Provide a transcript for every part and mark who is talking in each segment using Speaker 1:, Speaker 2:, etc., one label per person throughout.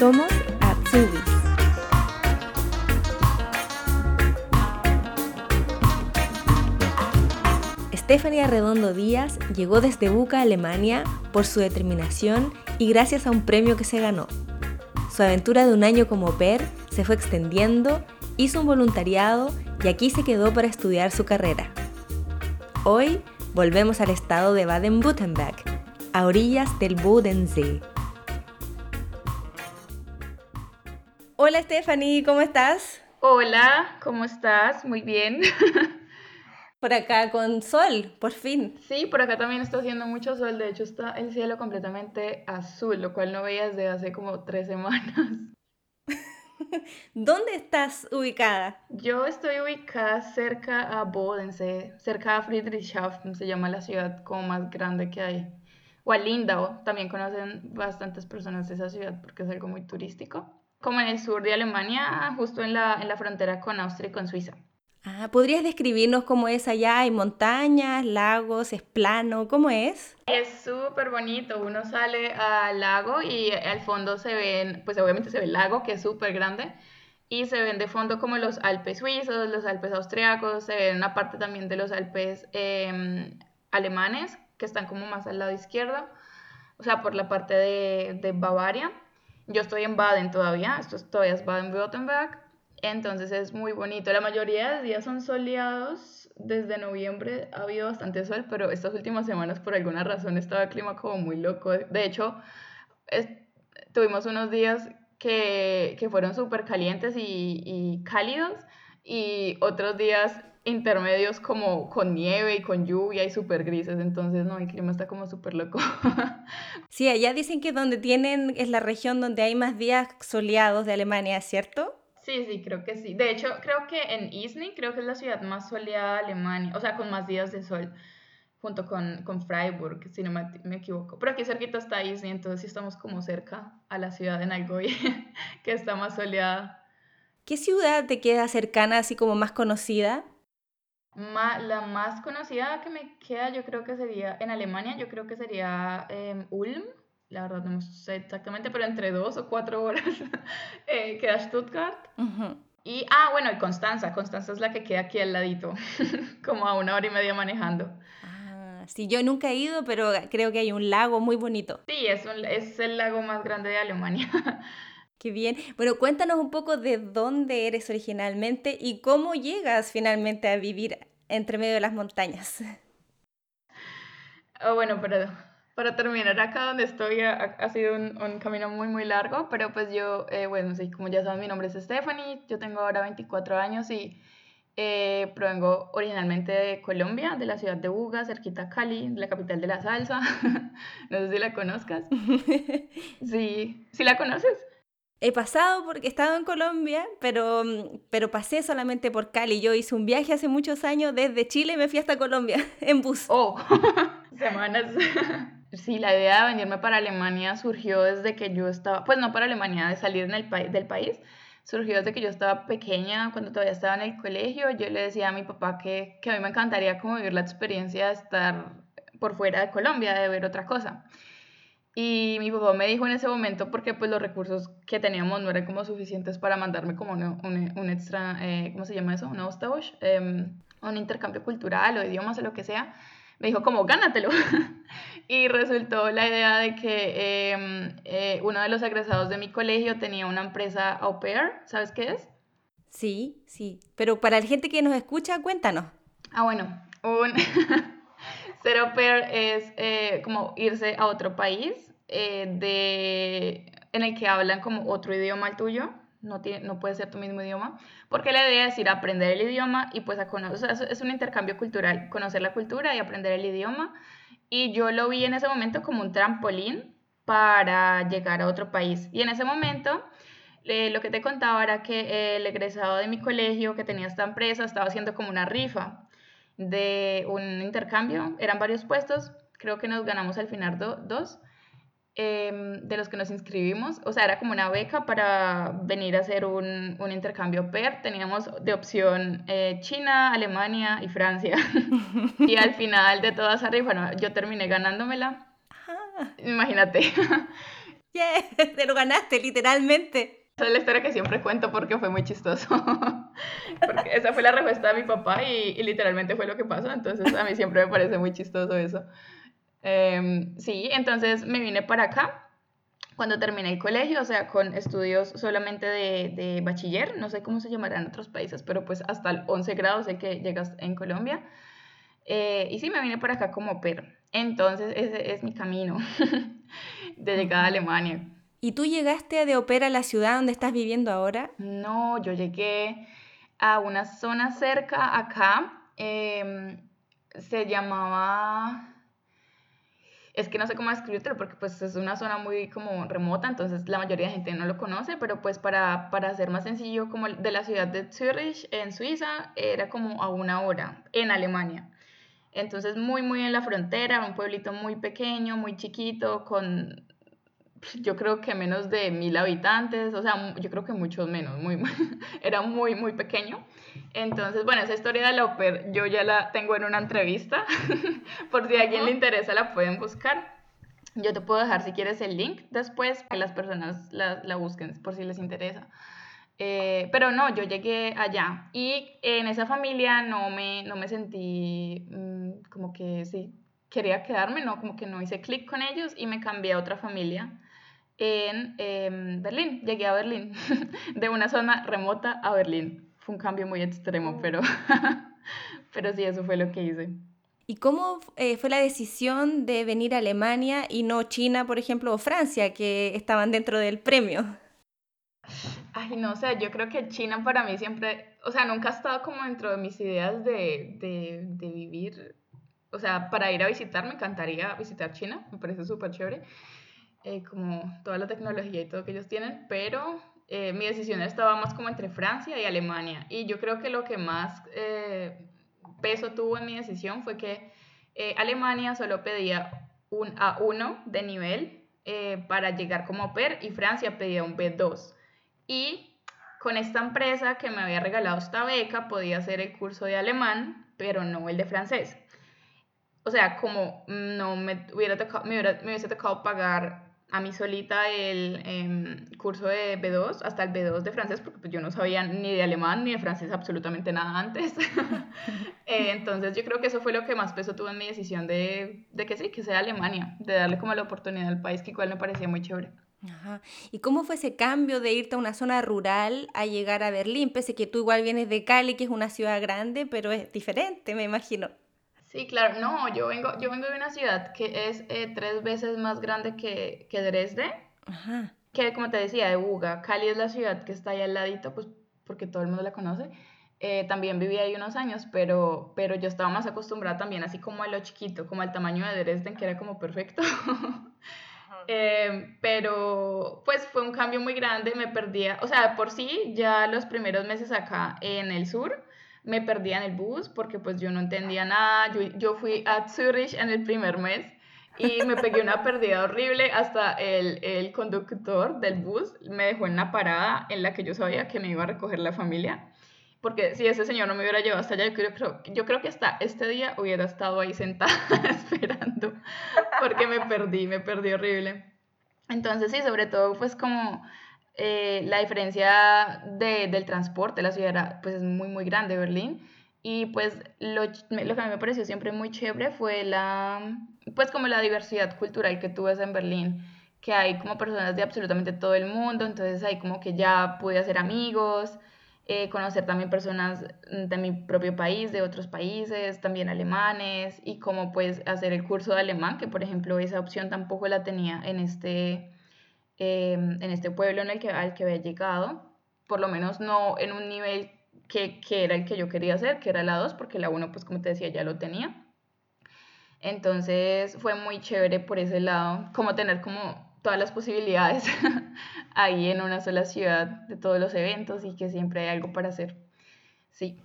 Speaker 1: Somos Atsubis. Stephanie Arredondo Díaz llegó desde Buca, Alemania, por su determinación y gracias a un premio que se ganó. Su aventura de un año como PER se fue extendiendo, hizo un voluntariado y aquí se quedó para estudiar su carrera. Hoy volvemos al estado de Baden-Württemberg, a orillas del Bodensee. Hola Stephanie, ¿cómo estás?
Speaker 2: Hola, ¿cómo estás? Muy bien.
Speaker 1: Por acá con sol, por fin.
Speaker 2: Sí, por acá también está haciendo mucho sol. De hecho, está el cielo completamente azul, lo cual no veía desde hace como tres semanas.
Speaker 1: ¿Dónde estás ubicada?
Speaker 2: Yo estoy ubicada cerca a Bodensee, cerca a Friedrichshafen, se llama la ciudad como más grande que hay. O a Lindau, también conocen bastantes personas esa ciudad porque es algo muy turístico. Como en el sur de Alemania, justo en la, en la frontera con Austria y con Suiza.
Speaker 1: Ah, ¿podrías describirnos cómo es allá? ¿Hay montañas, lagos, es plano? ¿Cómo es?
Speaker 2: Es súper bonito. Uno sale al lago y al fondo se ven, pues obviamente se ve el lago, que es súper grande, y se ven de fondo como los Alpes suizos, los Alpes austriacos, se ve una parte también de los Alpes em, alemanes, que están como más al lado izquierdo, o sea, por la parte de, de Bavaria. Yo estoy en Baden todavía, esto es, todavía es Baden-Württemberg, entonces es muy bonito. La mayoría de días son soleados. Desde noviembre ha habido bastante sol, pero estas últimas semanas por alguna razón estaba el clima como muy loco. De hecho, tuvimos unos días que, que fueron súper calientes y, y cálidos y otros días intermedios como con nieve y con lluvia y súper grises, entonces no, el clima está como súper loco.
Speaker 1: sí, allá dicen que donde tienen es la región donde hay más días soleados de Alemania, ¿cierto?
Speaker 2: Sí, sí, creo que sí. De hecho, creo que en Isny, creo que es la ciudad más soleada de Alemania, o sea, con más días de sol, junto con, con Freiburg, si no me, equivoco. Pero aquí cerquita está Isny, entonces sí estamos como cerca a la ciudad de Nagoya, que está más soleada.
Speaker 1: ¿Qué ciudad te queda cercana, así como más conocida?
Speaker 2: La más conocida que me queda, yo creo que sería en Alemania, yo creo que sería em, Ulm la verdad no sé exactamente, pero entre dos o cuatro horas eh, queda Stuttgart. Y, ah, bueno, y Constanza. Constanza es la que queda aquí al ladito, como a una hora y media manejando.
Speaker 1: Ah, sí, yo nunca he ido, pero creo que hay un lago muy bonito.
Speaker 2: Sí, es, es el lago más grande de Alemania.
Speaker 1: Qué bien. Bueno, cuéntanos un poco de dónde eres originalmente y cómo llegas finalmente a vivir entre medio de las montañas.
Speaker 2: Oh, bueno, pero para terminar acá donde estoy ha, ha sido un, un, camino muy muy largo, pero pues yo, eh, bueno, sí, como ya saben, mi nombre es Stephanie, yo tengo ahora 24 años y eh, provengo originalmente de Colombia, de la ciudad de Buga, cerquita a Cali, la capital de la salsa. no sé si la conozcas. Sí, ¿sí la conoces?
Speaker 1: He pasado porque he estado en Colombia, pero, pero pasé solamente por Cali. Yo hice un viaje hace muchos años desde Chile y me fui hasta Colombia en bus.
Speaker 2: Oh, semanas. Sí, la idea de venirme para Alemania surgió desde que yo estaba, pues no para Alemania, de salir en el del país, surgió desde que yo estaba pequeña, cuando todavía estaba en el colegio, yo le decía a mi papá que, que a mí me encantaría como vivir la experiencia de estar por fuera de Colombia, de ver otra cosa. Y mi papá me dijo en ese momento, porque pues los recursos que teníamos no eran como suficientes para mandarme como un, un, extra, eh, ¿cómo se llama eso? Un Austausch, eh, un intercambio cultural o idiomas o lo que sea me dijo como, gánatelo. y resultó la idea de que em, eh, uno de los egresados de mi colegio tenía una empresa au pair, ¿sabes qué es?
Speaker 1: Sí, sí, pero para la gente que nos escucha, cuéntanos.
Speaker 2: Ah, bueno, un ser au pair es eh, como irse a otro país eh, de, en el que hablan como otro idioma al tuyo no, tiene, no puede ser tu mismo idioma, porque la idea es ir a aprender el idioma y pues a conocer, es un intercambio cultural, conocer la cultura y aprender el idioma. Y yo lo vi en ese momento como un trampolín para llegar a otro país. Y en ese momento, lo que te contaba era que el egresado de mi colegio que tenía esta empresa estaba haciendo como una rifa de un intercambio, eran varios puestos, creo que nos ganamos al final dos Em, de los que nos inscribimos, o sea, era como una beca para venir a hacer un, un intercambio PER. Teníamos de opción eh, China, Alemania y Francia. y al final de todas arriba, bueno, yo terminé ganándomela. Imagínate.
Speaker 1: Yeah, te lo ganaste, literalmente.
Speaker 2: Esa es la historia que siempre cuento porque fue muy chistoso. porque esa fue la respuesta de mi papá y, literalmente fue lo que pasó. Entonces a mí siempre me parece muy chistoso eso. Em, sí, entonces me vine para acá cuando terminé el colegio, o sea, con estudios solamente de, de, bachiller, no sé cómo se llamará en otros países, pero pues hasta el 11 grado sé que llegas en Colombia. Eh, y sí, me vine por acá como per. Entonces, ese es mi camino de llegada a Alemania.
Speaker 1: ¿Y tú llegaste de Opera a la ciudad donde estás viviendo ahora?
Speaker 2: No, yo llegué a una zona cerca acá. Em, se llamaba es que no sé cómo describirlo porque pues es una zona muy como remota, entonces la mayoría de gente no lo conoce, pero pues para, para hacer más sencillo, como de la ciudad de Zurich en Suiza, era como a una hora en Alemania. Entonces muy, muy en la frontera, un pueblito muy pequeño, muy chiquito, con yo creo que menos de mil habitantes, o sea, yo creo que muchos menos, muy, era muy, muy pequeño. Entonces, bueno, esa historia de la OPER yo ya la tengo en una entrevista, por si a alguien le interesa la pueden buscar. Yo te puedo dejar si quieres el link después, que las personas la, la busquen por si les interesa. Eh, pero no, yo llegué allá y en esa familia no me, no me sentí mm, como que sí, quería quedarme, no, como que no hice clic con ellos y me cambié a otra familia en em, Berlín. Llegué a Berlín, de una zona remota a Berlín. Fue un cambio muy extremo, oh. pero, pero sí, eso fue lo que hice.
Speaker 1: ¿Y cómo eh, fue la decisión de venir a Alemania y no China, por ejemplo, o Francia, que estaban dentro del premio?
Speaker 2: Ay, no sé, yo creo que China para mí siempre, o sea, nunca ha estado como dentro de mis ideas de, de, de vivir, o sea, para ir a visitar, me encantaría visitar China, me parece súper chévere. Eh, como toda la tecnología y todo que ellos tienen, pero eh, mi decisión estaba más como entre Francia y Alemania. Y yo creo que lo que más eh, peso tuvo en mi decisión fue que Alemania solo pedía un A1 de nivel para llegar como PER y Francia pedía un B2. Y con esta empresa que me había regalado esta beca podía hacer el curso de alemán, pero no el de francés. O sea, como no me, hubiera tocado, me, hubiera, me hubiese tocado pagar a mí solita el em, curso de B2 hasta el B2 de francés, porque pues yo no sabía ni de alemán ni de francés absolutamente nada antes. Eh, entonces yo creo que eso fue lo que más peso tuvo en mi decisión de, de, que sí, que sea Alemania, de darle como la oportunidad al país, que igual me parecía muy chévere.
Speaker 1: ¿Y cómo fue ese cambio de irte a una zona rural a llegar a Berlín? Pese que tú igual vienes de Cali, que es una ciudad grande, pero es diferente, me imagino.
Speaker 2: Sí, claro, no, yo vengo, yo vengo de una ciudad que es eh, tres veces más grande que, que Dresde, Ajá. que como te decía, de Buga. Cali es la ciudad que está ahí al ladito, pues porque todo el mundo la conoce. Eh, también viví ahí unos años, pero, pero yo estaba más acostumbrada también así como a lo chiquito, como al tamaño de Dresden, que era como perfecto. Eh, pero pues fue un cambio muy grande, me perdía, o sea, por sí ya los primeros meses acá en el sur, me perdía en el bus porque pues yo no entendía nada. Yo, yo fui a Zurich en el primer mes y me pegué una pérdida horrible hasta el, el, conductor del bus me dejó en la parada en la que yo sabía que me iba a recoger la familia. Porque si ese señor no me hubiera llevado hasta allá, yo creo, yo creo que hasta este día hubiera estado ahí sentada esperando porque me perdí, me perdí horrible. Entonces sí, sobre todo pues como eh, la diferencia de, del transporte, la ciudad pues es muy, muy grande, Berlín. Y pues lo, lo, que a mí me pareció siempre muy chévere fue la, pues como la diversidad cultural que tú ves en Berlín, que hay como personas de absolutamente todo el mundo, entonces ahí como que ya pude hacer amigos, eh, conocer también personas de mi propio país, de otros países, también alemanes, y como pues hacer el curso de alemán, que por ejemplo esa opción tampoco la tenía en este, Em, en este pueblo en el que, al que había llegado, por lo menos no en un nivel que, que era el que yo quería hacer, que era la 2, porque la 1, pues como te decía, ya lo tenía. Entonces fue muy chévere por ese lado, como tener como todas las posibilidades ahí en una sola ciudad de todos los eventos y que siempre hay algo para hacer. Sí.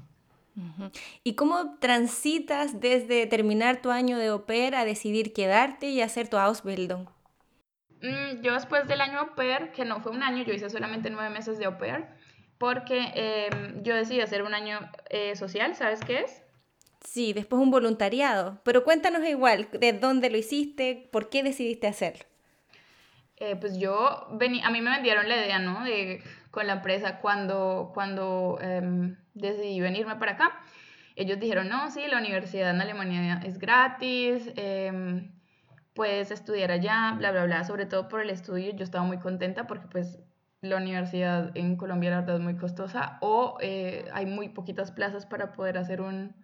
Speaker 1: ¿Y cómo transitas desde terminar tu año de opera a decidir quedarte y hacer tu Ausbildung?
Speaker 2: Mm, yo después del año au pair, que no fue un año, yo hice solamente nueve meses de au pair, porque em, yo decidí hacer un año eh, social, ¿sabes qué es?
Speaker 1: Sí, después un voluntariado, pero cuéntanos igual, ¿de dónde lo hiciste? ¿Por qué decidiste hacerlo?
Speaker 2: eh, pues yo, vení, a mí me vendieron la idea, ¿no? De, con la empresa cuando, cuando em, decidí venirme para acá. Ellos dijeron, no, sí, la universidad en Alemania es gratis, puedes estudiar allá, bla, bla, bla, sobre todo por el estudio. Yo estaba muy contenta porque pues la universidad en Colombia la verdad es muy costosa o eh, hay muy poquitas plazas para poder hacer un,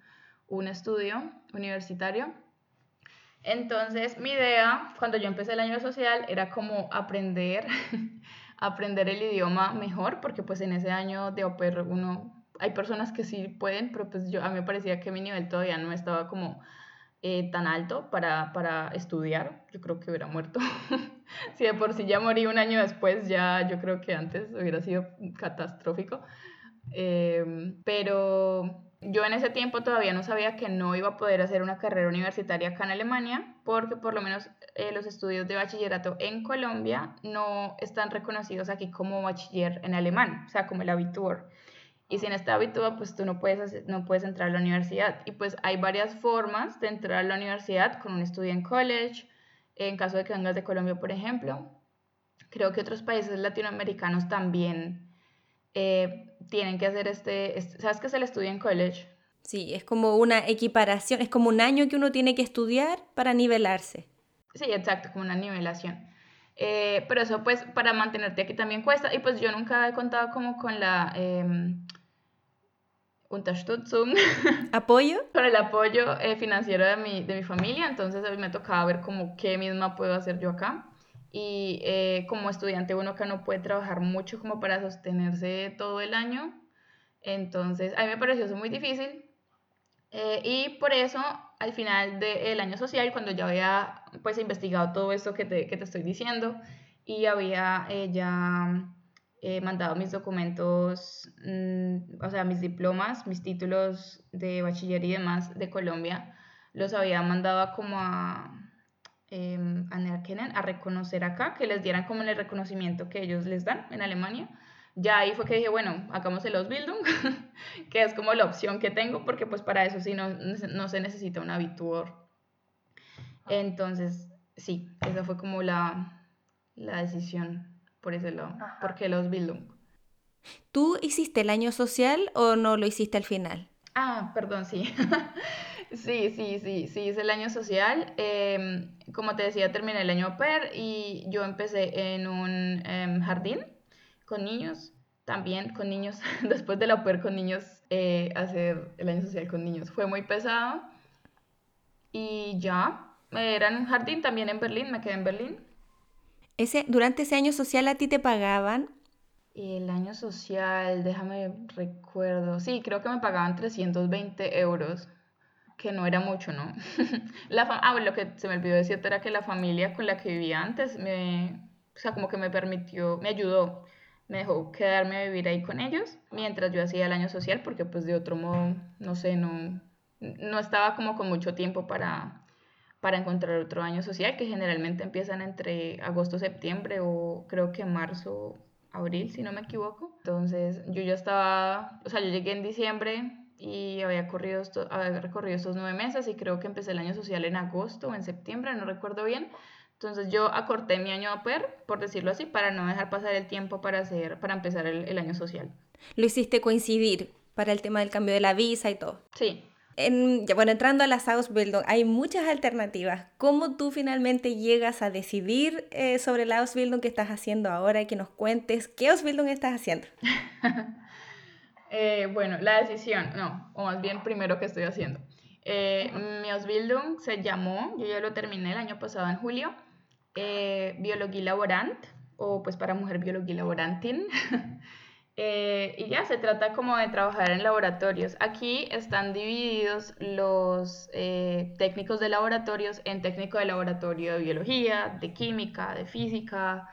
Speaker 2: un estudio universitario. Entonces, mi idea cuando yo empecé el año social era como aprender, aprender el idioma mejor, porque pues en ese año de OPER uno, hay personas que sí pueden, pero pues yo, a mí me parecía que mi nivel todavía no estaba como eh, tan alto para, para estudiar. Yo creo que hubiera muerto. si de por sí ya morí un año después, ya yo creo que antes hubiera sido catastrófico. Eh, pero yo en ese tiempo todavía no sabía que no iba a poder hacer una carrera universitaria acá en Alemania, porque por lo menos eh, los estudios de bachillerato en Colombia no están reconocidos aquí como bachiller en alemán, o sea, como el Abitur. Y sin este Abitur, pues tú no puedes, no puedes entrar a la universidad. Y pues hay varias formas de entrar a la universidad con un estudio en college, en caso de que vengas de Colombia, por ejemplo. Creo que otros países latinoamericanos también eh, tienen que hacer este, ¿sabes qué es el estudio en college?
Speaker 1: Sí, es como una equiparación, es como un año que uno tiene que estudiar para nivelarse.
Speaker 2: Sí, exacto, como una nivelación. Eh, pero eso pues para mantenerte aquí también cuesta y pues yo nunca he contado como con la... Eh, Unterstützung.
Speaker 1: ¿Apoyo?
Speaker 2: con el apoyo eh, financiero de mi, de mi familia, entonces a mí me tocaba ver como qué misma puedo hacer yo acá y eh, como estudiante uno que no puede trabajar mucho como para sostenerse todo el año. Entonces, a mí me pareció eso muy difícil. Eh, y por eso, al final del año social, cuando ya había pues investigado todo esto que te, que te estoy diciendo y había eh, ya mandado mis documentos, mm, o sea, mis diplomas, mis títulos de bachiller y demás de Colombia, los había mandado como a eh, a reconocer acá, que les dieran como el reconocimiento que ellos les dan en Alemania. Ya ahí fue que dije, bueno, hagamos el Ausbildung, que es como la opción que tengo, porque pues para eso sí no, no se necesita un habituor. Entonces, sí, esa fue como la, la decisión por ese lado, porque el Ausbildung.
Speaker 1: ¿Tú hiciste el año social o no lo hiciste al final?
Speaker 2: Ah, perdón, sí. Sí, sí, sí, sí, hice el año social. Em, como te decía, terminé el año PER y yo empecé en un em, jardín con niños, también con niños, después de la PER con niños, eh, hacer el año social con niños. Fue muy pesado y ya, era en un jardín también en Berlín, me quedé en Berlín.
Speaker 1: Ese, durante ese año social a ti te pagaban
Speaker 2: el año social, déjame recuerdo. Sí, creo que me pagaban 320 euros que no era mucho, ¿no? la ah, lo que se me olvidó decirte era que la familia con la que vivía antes me, o sea, como que me permitió, me ayudó, me dejó quedarme a vivir ahí con ellos mientras yo hacía el año social, porque pues de otro modo, no sé, no, no estaba como con mucho tiempo para, para encontrar otro año social, que generalmente empiezan entre agosto, septiembre o creo que marzo, abril, si no me equivoco. Entonces yo ya estaba, o sea, yo llegué en diciembre y había, corrido esto, había recorrido estos nueve meses y creo que empecé el año social en agosto o en septiembre, no recuerdo bien. Entonces yo acorté mi año a PER, por decirlo así, para no dejar pasar el tiempo para, hacer, para empezar el, el año social.
Speaker 1: Lo hiciste coincidir para el tema del cambio de la visa y todo.
Speaker 2: Sí.
Speaker 1: En, bueno, entrando a la Ausbildung, hay muchas alternativas. ¿Cómo tú finalmente llegas a decidir eh, sobre la Ausbildung que estás haciendo ahora y que nos cuentes qué Ausbildung estás haciendo?
Speaker 2: Eh, bueno, la decisión, no, o más bien primero que estoy haciendo. Eh, mi Ausbildung se llamó, yo ya lo terminé el año pasado en julio, eh, Biología Laborant, o pues para mujer Biología Laborantin. Eh, y ya se trata como de trabajar en laboratorios. Aquí están divididos los técnicos de laboratorios en técnico de laboratorio de biología, de química, de física,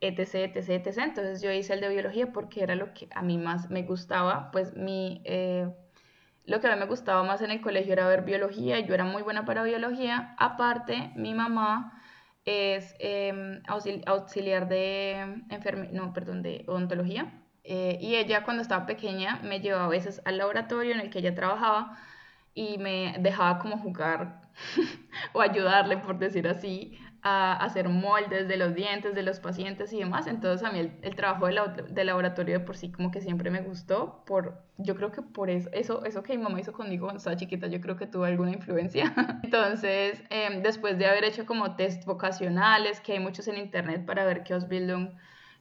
Speaker 2: etc, etc, etc. Entonces yo hice el de biología porque era lo que a mí más me gustaba, pues mi, eh, lo que a mí me gustaba más en el colegio era ver biología, yo era muy buena para biología. Aparte, mi mamá es em, auxiliar de no, perdón, de odontología. Eh, y ella cuando estaba pequeña me llevaba a veces al laboratorio en el que ella trabajaba y me dejaba como jugar o ayudarle, por decir así, a hacer moldes de los dientes de los pacientes y demás. Entonces a mí el, trabajo de, laboratorio de por sí como que siempre me gustó. Por, yo creo que por eso, eso, eso que mi mamá hizo conmigo cuando estaba chiquita, yo creo que tuvo alguna influencia. Entonces, em, después de haber hecho como test vocacionales, que hay muchos en internet para ver qué Ausbildung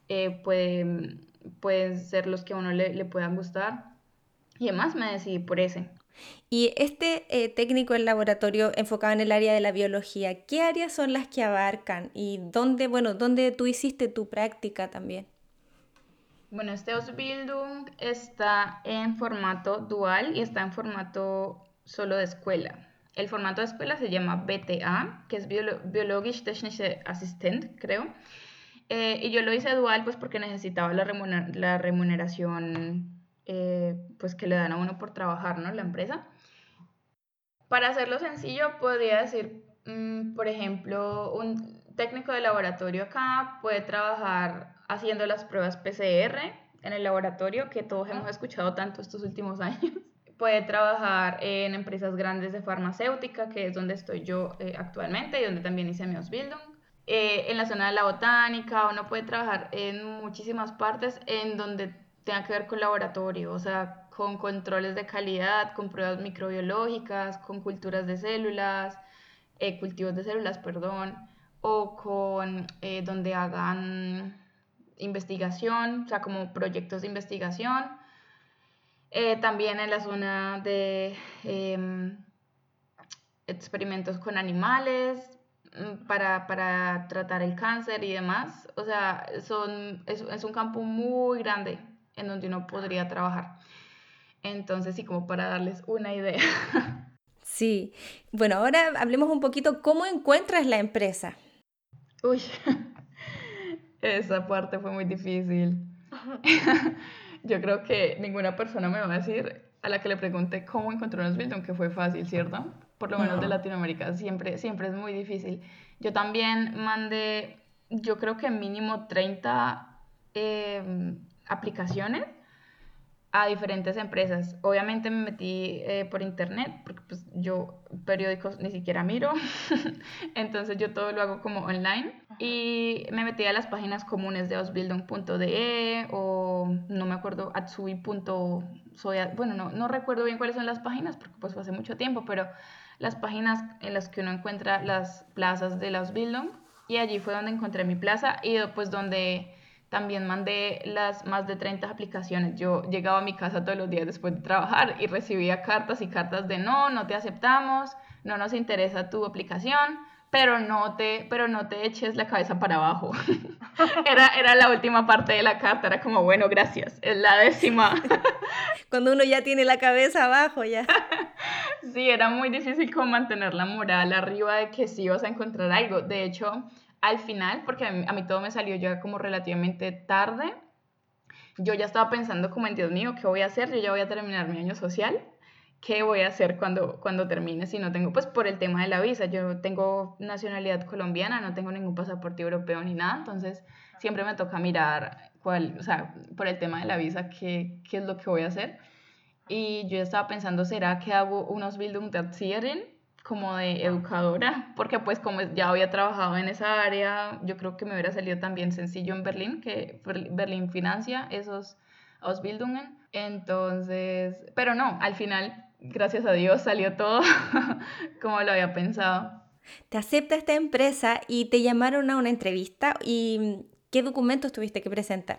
Speaker 2: eh, pueden, pueden ser los que a uno le, le puedan gustar. Y además me decidí por ese.
Speaker 1: Y este eh, técnico en laboratorio enfocado en el área de la biología, ¿qué áreas son las que abarcan y dónde, bueno, dónde tú hiciste tu práctica también?
Speaker 2: Bueno, este Ausbildung está en formato dual y está en formato solo de escuela. El formato de escuela se llama BTA, que es Biologisch Technische Assistent, creo. Eh, y yo lo hice dual pues porque necesitaba la, la remuneración eh, pues que le dan a uno por trabajar, ¿no? La empresa. Para hacerlo sencillo, podría decir, mm, por ejemplo, un técnico de laboratorio acá puede trabajar haciendo las pruebas PCR en el laboratorio, que todos hemos escuchado tanto estos últimos años. Puede trabajar en empresas grandes de farmacéutica, que es donde estoy yo eh, actualmente y donde también hice mi Ausbildung. Eh, en la zona de la botánica, uno puede trabajar en muchísimas partes en donde tenga que ver con laboratorio, o sea, con controles de calidad, con pruebas microbiológicas, con culturas de células, eh, cultivos de células, perdón, o con eh, donde hagan investigación, o sea, como proyectos de investigación. Eh, también en la zona de em, experimentos con animales para, para, tratar el cáncer y demás. O sea, son, es, es un campo muy grande en donde uno podría trabajar. Entonces, sí, como para darles una idea.
Speaker 1: Sí, bueno, ahora hablemos un poquito cómo encuentras la empresa.
Speaker 2: Uy, esa parte fue muy difícil. Yo creo que ninguna persona me va a decir a la que le pregunte cómo encontró un building que fue fácil, ¿cierto? Por lo menos de Latinoamérica, siempre, siempre es muy difícil. Yo también mandé, yo creo que mínimo 30 aplicaciones a diferentes empresas. Obviamente me metí eh, por internet, porque pues yo periódicos ni siquiera miro, entonces yo todo lo hago como online. Y me metí a las páginas comunes de ausbildung.de o no me acuerdo, atsui.soy, bueno, no, no recuerdo bien cuáles son las páginas, porque pues fue hace mucho tiempo, pero las páginas en las que uno encuentra las plazas de la Ausbildung. Y allí fue donde encontré mi plaza y pues donde también mandé las más de 30 aplicaciones. Yo llegaba a mi casa todos los días después de trabajar y recibía cartas y cartas de no, no te aceptamos, no nos interesa tu aplicación, pero no te, pero no te eches la cabeza para abajo. era, era la última parte de la carta, era como, bueno, gracias, es la décima.
Speaker 1: Cuando uno ya tiene la cabeza abajo, ya.
Speaker 2: sí, era muy difícil como mantener la moral arriba de que sí ibas a encontrar algo. De hecho, al final, porque a mí, todo me salió ya como relativamente tarde, yo ya estaba pensando como en Dios mío, ¿qué voy a hacer? Yo ya voy a terminar mi año social. ¿Qué voy a hacer cuando, cuando termine si no tengo? Pues por el tema de la visa. Yo tengo nacionalidad colombiana, no tengo ningún pasaporte europeo ni nada. Entonces siempre me toca mirar cuál, o sea, por el tema de la visa, qué, qué es lo que voy a hacer. Y yo estaba pensando, ¿será que hago unos Bildung der como de educadora, porque pues como ya había trabajado en esa área, yo creo que me hubiera salido también sencillo en Berlín, que Berlín financia esos Ausbildungen. Entonces, pero no, al final, gracias a Dios, salió todo como lo había pensado.
Speaker 1: Te acepta esta empresa y te llamaron a una entrevista y ¿qué documentos tuviste que presentar?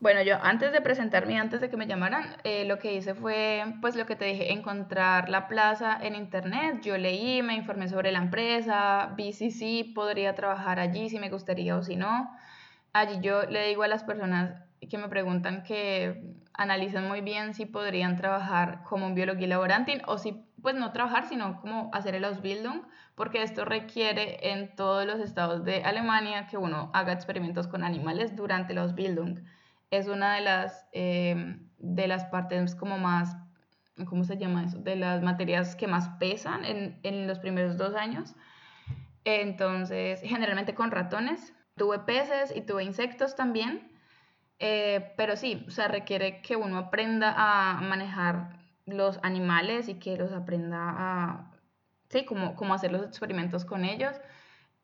Speaker 2: Bueno, yo antes de presentarme, antes de que me llamaran, eh, lo que hice fue, pues lo que te dije, encontrar la plaza en internet. Yo leí, me informé sobre la empresa, vi si sí podría trabajar allí, si me gustaría o si no. Allí yo le digo a las personas que me preguntan que analicen muy bien si podrían trabajar como un biología laborantin o si, pues no trabajar, sino como hacer el Ausbildung, porque esto requiere en todos los estados de Alemania que uno haga experimentos con animales durante el Ausbildung es una de las, eh, de las partes como más, ¿cómo se llama eso? De las materias que más pesan en, en los primeros dos años. Entonces, generalmente con ratones. Tuve peces y tuve insectos también. Eh, pero sí, o sea, requiere que uno aprenda a manejar los animales y que los aprenda a, sí, como, como hacer los experimentos con ellos.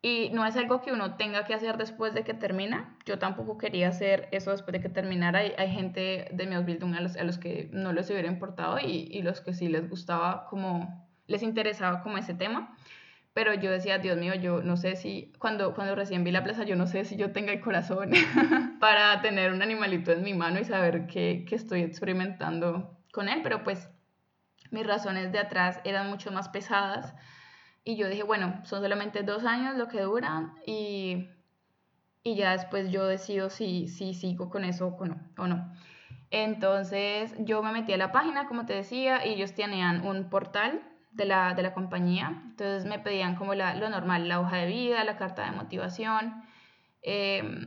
Speaker 2: Y no es algo que uno tenga que hacer después de que termina. Yo tampoco quería hacer eso después de que terminara. Hay, hay gente de mi Ausbildung a los, a los que no les hubiera importado y, y los que sí les gustaba como, les interesaba como ese tema pero yo decía, Dios mío, yo no sé si, cuando, cuando recién vi la plaza, yo no sé si yo tenga el corazón para tener un animalito en mi mano y saber que, que, estoy experimentando con él, pero pues mis razones de atrás eran mucho más pesadas y yo dije, bueno, son solamente dos años lo que duran y, y ya después yo decido si, si sigo con eso o no, o no. Entonces yo me metí a la página, como te decía, y ellos tenían un portal de la, de la compañía. Entonces me pedían como la, lo normal, la hoja de vida, la carta de motivación, em,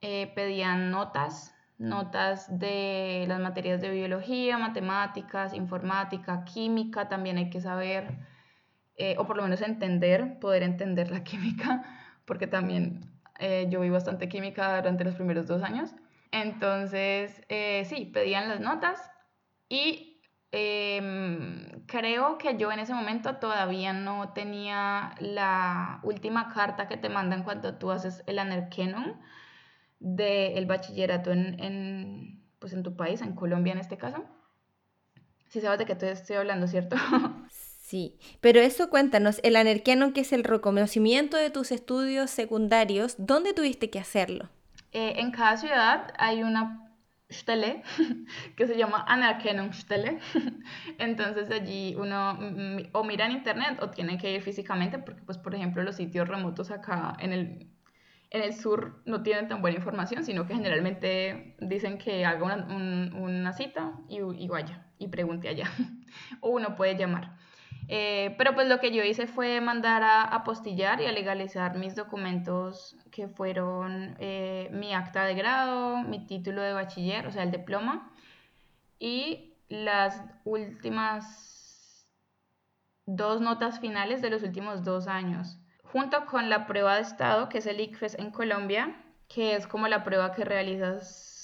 Speaker 2: eh, pedían notas, notas de las materias de biología, matemáticas, informática, química, también hay que saber, eh, o por lo menos entender, poder entender la química, porque también eh, yo vi bastante química durante los primeros dos años. Entonces, sí, pedían las notas y Em, creo que yo en ese momento todavía no tenía la última carta que te mandan cuando tú haces el Anerkennung del bachillerato en, en, pues en tu país, en Colombia en este caso. Si sabes de qué te estoy hablando, ¿cierto?
Speaker 1: Sí, pero eso cuéntanos, el Anerkennung, que es el reconocimiento de tus estudios secundarios, ¿dónde tuviste que hacerlo?
Speaker 2: Eh, en cada ciudad hay una Stelle, que se llama Anerkennungsstelle. Entonces allí uno o mira en internet o tiene que ir físicamente porque, pues, por ejemplo, los sitios remotos acá en el, en el sur no tienen tan buena información, sino que generalmente dicen que haga una, una cita y, y, vaya y pregunte allá. o uno puede llamar. Eh, pero pues lo que yo hice fue mandar a apostillar y a legalizar mis documentos que fueron eh, mi acta de grado, mi título de bachiller, o sea, el diploma, y las últimas dos notas finales de los últimos dos años, junto con la prueba de estado, que es el ICFES en Colombia, que es como la prueba que realizas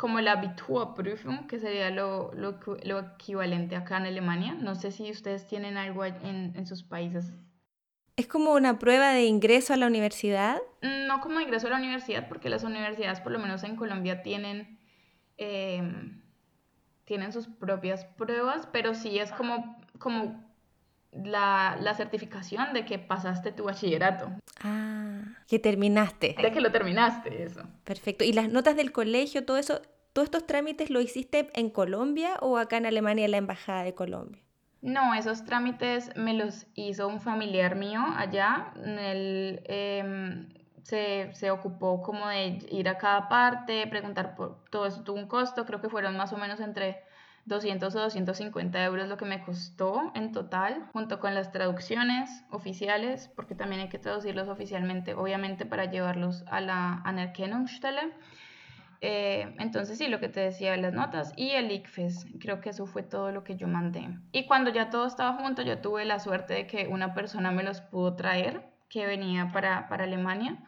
Speaker 2: como la Abiturprüfung, que sería lo, lo, lo, equivalente acá en Alemania. No sé si ustedes tienen algo en, en, sus países.
Speaker 1: ¿Es como una prueba de ingreso a la universidad?
Speaker 2: No como ingreso a la universidad, porque las universidades, por lo menos en Colombia, tienen, eh, tienen sus propias pruebas, pero sí es como, como la, la, certificación de que pasaste tu bachillerato.
Speaker 1: Ah, que terminaste.
Speaker 2: De que lo terminaste, eso.
Speaker 1: Perfecto. ¿Y las notas del colegio, todo eso, todos estos trámites lo hiciste en Colombia o acá en Alemania en la Embajada de Colombia?
Speaker 2: No, esos trámites me los hizo un familiar mío allá. Él eh, se, se, ocupó como de ir a cada parte, preguntar por todo eso tuvo un costo, creo que fueron más o menos entre 200 o 250 euros lo que me costó en total, junto con las traducciones oficiales, porque también hay que traducirlos oficialmente, obviamente, para llevarlos a la Anerkennungsstelle. Eh, entonces sí, lo que te decía, las notas y el ICFES, creo que eso fue todo lo que yo mandé. Y cuando ya todo estaba junto, yo tuve la suerte de que una persona me los pudo traer, que venía para, para Alemania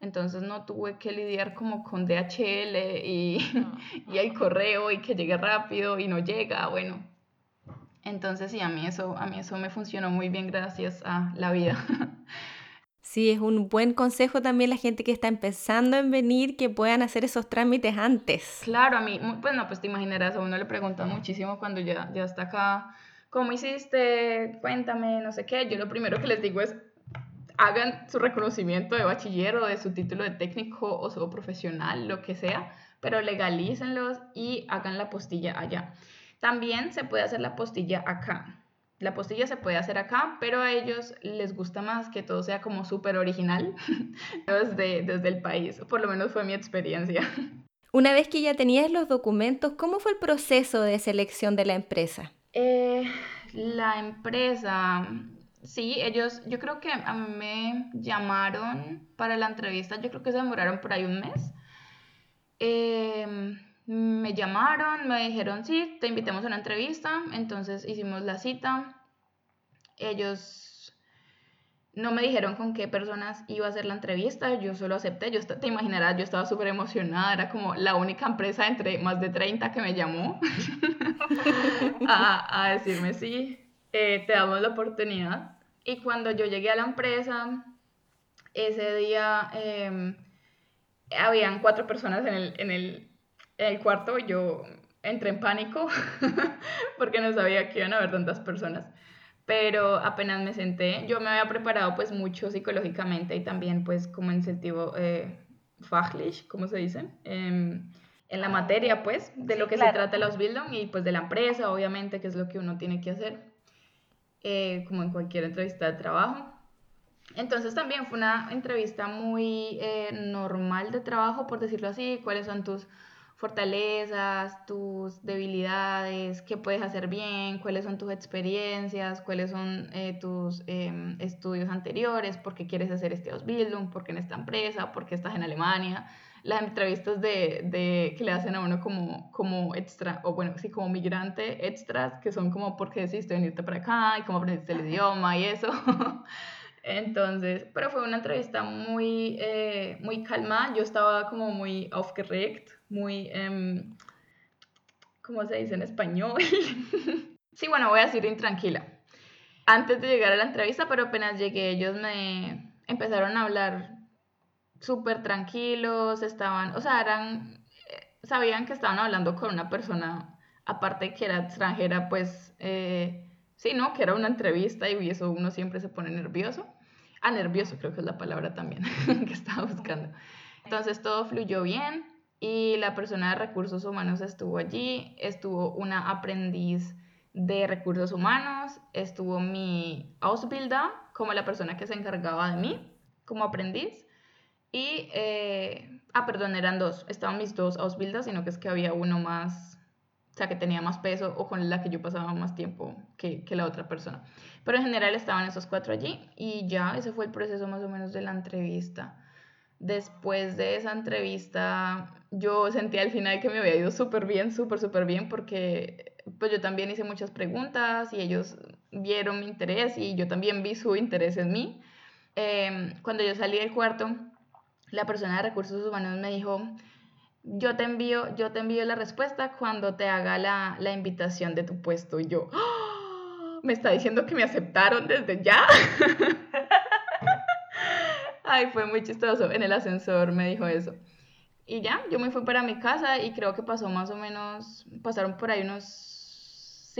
Speaker 2: entonces no tuve que lidiar como con DHL y, y el correo y que llegue rápido y no llega, bueno. Entonces sí, a mí eso, a mí eso me funcionó muy bien gracias a la vida.
Speaker 1: Sí, es un buen consejo también la gente que está empezando en venir que puedan hacer esos trámites antes.
Speaker 2: Claro, a mí, bueno, pues te imaginarás, a uno le preguntan muchísimo cuando ya, ya está acá, ¿cómo hiciste? Cuéntame, no sé qué. Yo lo primero que les digo es, hagan su reconocimiento de bachiller o de su título de técnico o su profesional, lo que sea, pero legalícenlos y hagan la postilla allá. También se puede hacer la postilla acá. La postilla se puede hacer acá, pero a ellos les gusta más que todo sea como súper original desde, desde el país. Por lo menos fue mi experiencia.
Speaker 1: Una vez que ya tenías los documentos, ¿cómo fue el proceso de selección de la empresa?
Speaker 2: Eh, la empresa, Sí, ellos, yo creo que a mí me llamaron para la entrevista, yo creo que se demoraron por ahí un mes. Em, me llamaron, me dijeron, sí, te invitamos a una entrevista, entonces hicimos la cita. Ellos no me dijeron con qué personas iba a hacer la entrevista, yo solo acepté, yo te imaginarás, yo estaba súper emocionada, era como la única empresa entre más de 30 que me llamó a, a decirme sí, eh, te damos la oportunidad. Y cuando yo llegué a la empresa, ese día eh, habían cuatro personas en el, en el, en el cuarto, yo entré en pánico porque no sabía que iban a haber tantas personas. Pero apenas me senté, yo me había preparado pues mucho psicológicamente y también pues como en sentido eh, fachlich, ¿cómo se dice? Em, en la materia pues de lo que se trata la Ausbildung y pues de la empresa obviamente que es lo que uno tiene que hacer eh, como en cualquier entrevista de trabajo. Entonces también fue una entrevista muy eh, normal de trabajo, por decirlo así, cuáles son tus fortalezas, tus debilidades, qué puedes hacer bien, cuáles son tus experiencias, cuáles son eh, tus em, estudios anteriores, por qué quieres hacer este Ausbildung, por qué en esta empresa, por qué estás en Alemania. Las entrevistas de, de, que le hacen a uno como, como extra, o bueno, sí, como migrante extras, que son como por qué decidiste venirte para acá y cómo aprendiste el idioma y eso. Entonces, pero fue una entrevista muy, eh, muy calma. Yo estaba como muy aufgeregt, muy, eh, ¿cómo se dice en español? sí, bueno, voy a decir intranquila. Antes de llegar a la entrevista, pero apenas llegué, ellos me empezaron a hablar súper tranquilos, estaban, o sea, eran, eh, sabían que estaban hablando con una persona, aparte que era extranjera, pues, eh, sí, ¿no? Que era una entrevista y eso uno siempre se pone nervioso. Ah, nervioso creo que es la palabra también que estaba buscando. Entonces todo fluyó bien y la persona de recursos humanos estuvo allí, estuvo una aprendiz de recursos humanos, estuvo mi Ausbilder como la persona que se encargaba de mí como aprendiz y, eh, ah, perdón, eran dos, estaban mis dos Ausbilder, sino que es que había uno más, o sea, que tenía más peso o con la que yo pasaba más tiempo que, que la otra persona. Pero en general estaban esos cuatro allí y ya, ese fue el proceso más o menos de la entrevista después de esa entrevista yo sentí al final que me había ido súper bien, súper, súper bien, porque pues yo también hice muchas preguntas y ellos vieron mi interés y yo también vi su interés en mí. Em, cuando yo salí del cuarto, la persona de recursos humanos me dijo, yo te envío, yo te envío la respuesta cuando te haga la, la invitación de tu puesto. Y yo, ¡Ah! me está diciendo que me aceptaron desde ya. Ay, fue muy chistoso. En el ascensor me dijo eso. Y ya, yo me fui para mi casa y creo que pasó más o menos, pasaron por ahí unos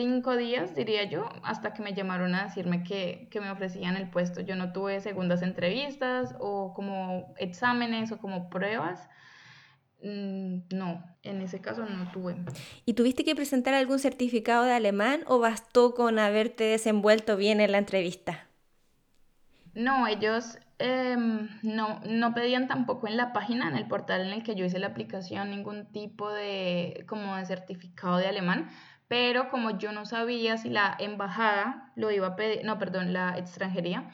Speaker 2: cinco días, diría yo, hasta que me llamaron a decirme que, que me ofrecían el puesto. Yo no tuve segundas entrevistas o como exámenes o como pruebas. Mm, no, en ese caso no tuve.
Speaker 1: ¿Y tuviste que presentar algún certificado de alemán o bastó con haberte desenvuelto bien en la entrevista?
Speaker 2: No, ellos Em, no, no pedían tampoco en la página, en el portal en el que yo hice la aplicación, ningún tipo de, como de certificado de alemán, pero como yo no sabía si la embajada lo iba a pedir, no, perdón, la extranjería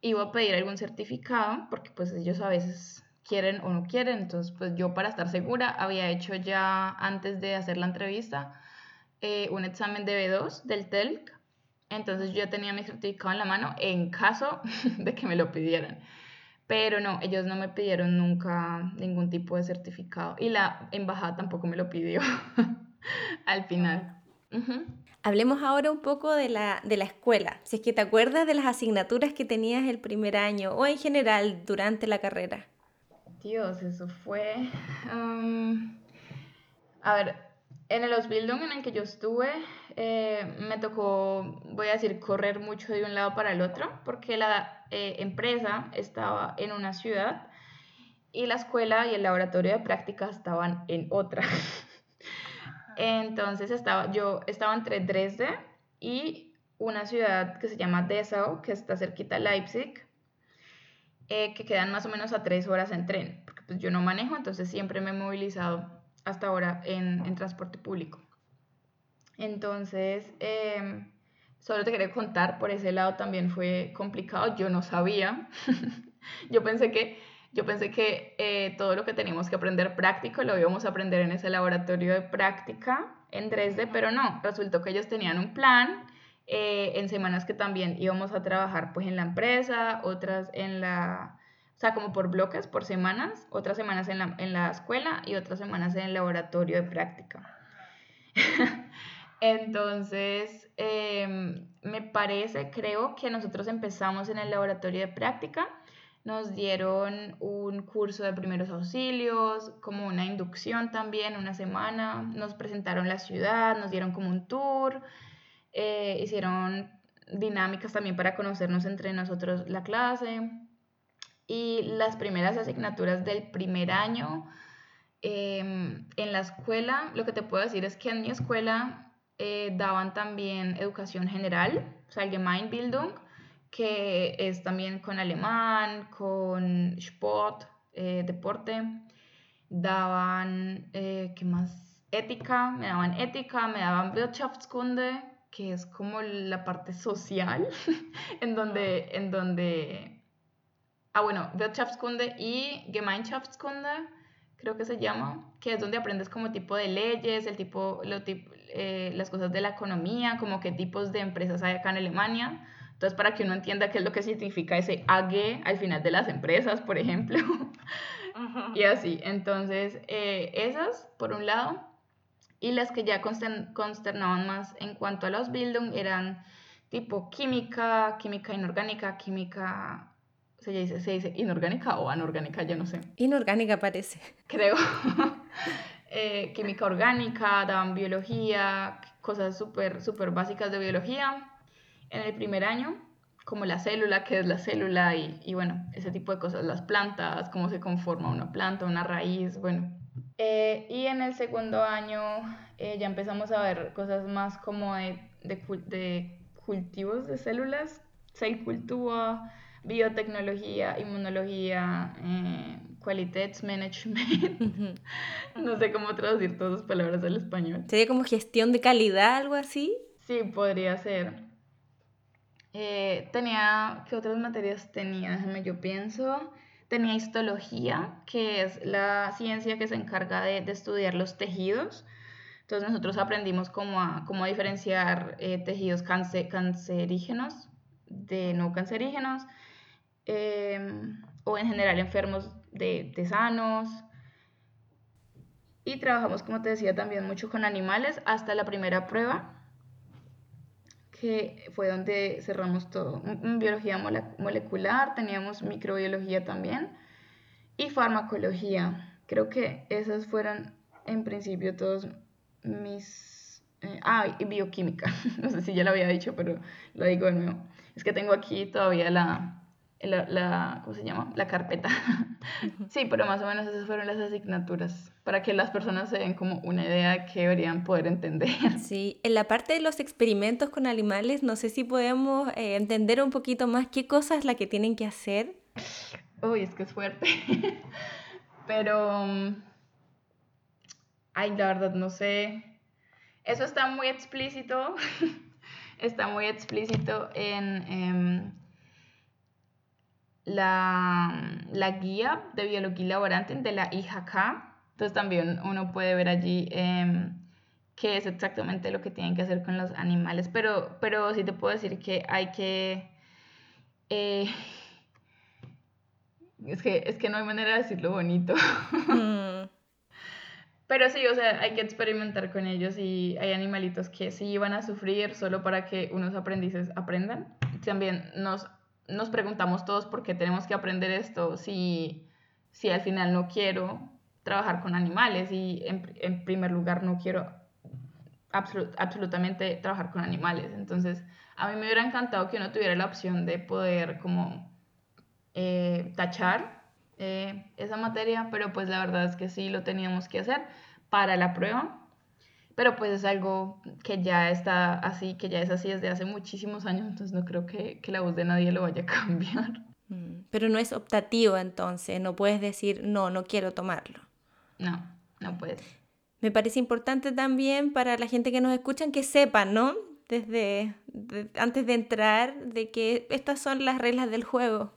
Speaker 2: iba a pedir algún certificado, porque pues ellos a veces quieren o no quieren, entonces pues yo para estar segura había hecho ya antes de hacer la entrevista eh, un examen de B2 del TELC entonces yo ya tenía mi certificado en la mano en caso de que me lo pidieran. Pero no, ellos no me pidieron nunca ningún tipo de certificado y la embajada tampoco me lo pidió al final.
Speaker 1: Hablemos ahora un poco de la, de la escuela. Si es que te acuerdas de las asignaturas que tenías el primer año o en general durante la carrera.
Speaker 2: Dios, eso fue... a ver, en el Ausbildung en el que yo estuve, eh, me tocó, voy a decir, correr mucho de un lado para el otro, porque la eh, empresa estaba en una ciudad y la escuela y el laboratorio de práctica estaban en otra. Entonces estaba, yo estaba entre Dresde y una ciudad que se llama Dessau, que está cerquita de Leipzig, eh, que quedan más o menos a tres horas en tren, porque pues yo no manejo, entonces siempre me he movilizado hasta ahora en, en transporte público. Entonces, em, solo te quería contar, por ese lado también fue complicado, yo no sabía, yo pensé que, yo pensé que eh, todo lo que teníamos que aprender práctico lo íbamos a aprender en ese laboratorio de práctica en Dresde, pero no, resultó que ellos tenían un plan eh, en semanas que también íbamos a trabajar pues en la empresa, otras en la, o sea, como por bloques, por semanas, otras semanas en la, en la escuela y otras semanas en el laboratorio de práctica. Entonces, em, me parece, creo que nosotros empezamos en el laboratorio de práctica nos dieron un curso de primeros auxilios, como una inducción también, una semana, nos presentaron la ciudad, nos dieron como un tour, eh, hicieron dinámicas también para conocernos entre nosotros la clase. Y las primeras asignaturas del primer año em, en la escuela, lo que te puedo decir es que en mi escuela eh, daban también educación general, o sea, Allgemeinbildung, que es también con alemán, con sport, eh, deporte. Daban, eh, ¿qué más? Ética, me daban ética, me daban Wirtschaftskunde, que es como la parte social, en donde, en donde, ah bueno, Wirtschaftskunde y Gemeinschaftskunde, creo que se llama, que es donde aprendes como tipo de leyes, el tipo, lo, eh, las cosas de la economía, como qué tipos de empresas hay acá en Alemania entonces, para que uno entienda qué es lo que significa ese AG al final de las empresas, por ejemplo. Y así. Entonces, eh, esas, por un lado. Y las que ya consternaban más en cuanto a los Bildung eran tipo química, química inorgánica, química se dice, se dice inorgánica o anorgánica, yo no sé.
Speaker 1: Inorgánica parece.
Speaker 2: Creo. Eh, química orgánica, daban biología, cosas súper, súper básicas de biología en el primer año, como la célula, qué es la célula y, y, bueno, ese tipo de cosas, las plantas, cómo se conforma una planta, una raíz, bueno. Eh, y en el segundo año eh, ya empezamos a ver cosas más como de, de, de cultivos de células, cultivo, biotecnología, inmunología, eh, management. no sé cómo traducir todas esas palabras al español.
Speaker 1: ¿Sería como gestión de calidad, algo así?
Speaker 2: Sí, podría ser. Eh, tenía, ¿qué otras materias tenía? Déjame, yo pienso. Tenía histología, que es la ciencia que se encarga de, estudiar los tejidos. Entonces nosotros aprendimos cómo a, cómo diferenciar eh, tejidos cancerígenos de no cancerígenos, em, o en general enfermos de, de sanos. Y trabajamos, como te decía, también mucho con animales hasta la primera prueba, que fue donde cerramos todo. Biología molecular, teníamos microbiología también y farmacología. Creo que esas fueron en principio todos mis... Eh, ah, y bioquímica. no sé si ya lo había dicho, pero lo digo de nuevo. Es que tengo aquí todavía la, la, la, ¿cómo se llama? La carpeta. sí, pero más o menos esas fueron las asignaturas, para que las personas se den como una idea de qué deberían poder entender.
Speaker 1: Sí, en la parte de los experimentos con animales, no sé si podemos eh, entender un poquito más qué cosa es la que tienen que hacer.
Speaker 2: Uy, es que es fuerte. pero, mm, ay, la verdad, no sé. Eso está muy explícito. está muy explícito en... Em, la, la guía de biología laborante de la IJK. Entonces también uno puede ver allí eh, qué es exactamente lo que tienen que hacer con los animales. Pero, pero sí te puedo decir que hay que... Eh, es, que es que no hay manera de decirlo bonito. Mm. Pero sí, o sea, hay que experimentar con ellos y hay animalitos que sí van a sufrir solo para que unos aprendices aprendan. También nos nos preguntamos todos por qué tenemos que aprender esto si, si al final no quiero trabajar con animales y en, primer lugar no quiero absolutamente trabajar con animales. Entonces, a mí me hubiera encantado que uno tuviera la opción de poder como eh, tachar eh, esa materia, pero pues la verdad es que sí lo teníamos que hacer para la prueba pero pues es algo que ya está así, que ya es así desde hace muchísimos años, entonces no creo que, que la voz de nadie lo vaya a cambiar.
Speaker 1: Mm, pero no es optativo entonces, no puedes decir, no, no quiero tomarlo.
Speaker 2: No, no puedes.
Speaker 1: Me parece importante también para la gente que nos escuchan que sepan, ¿no? Desde antes de entrar, de que estas son las reglas del juego.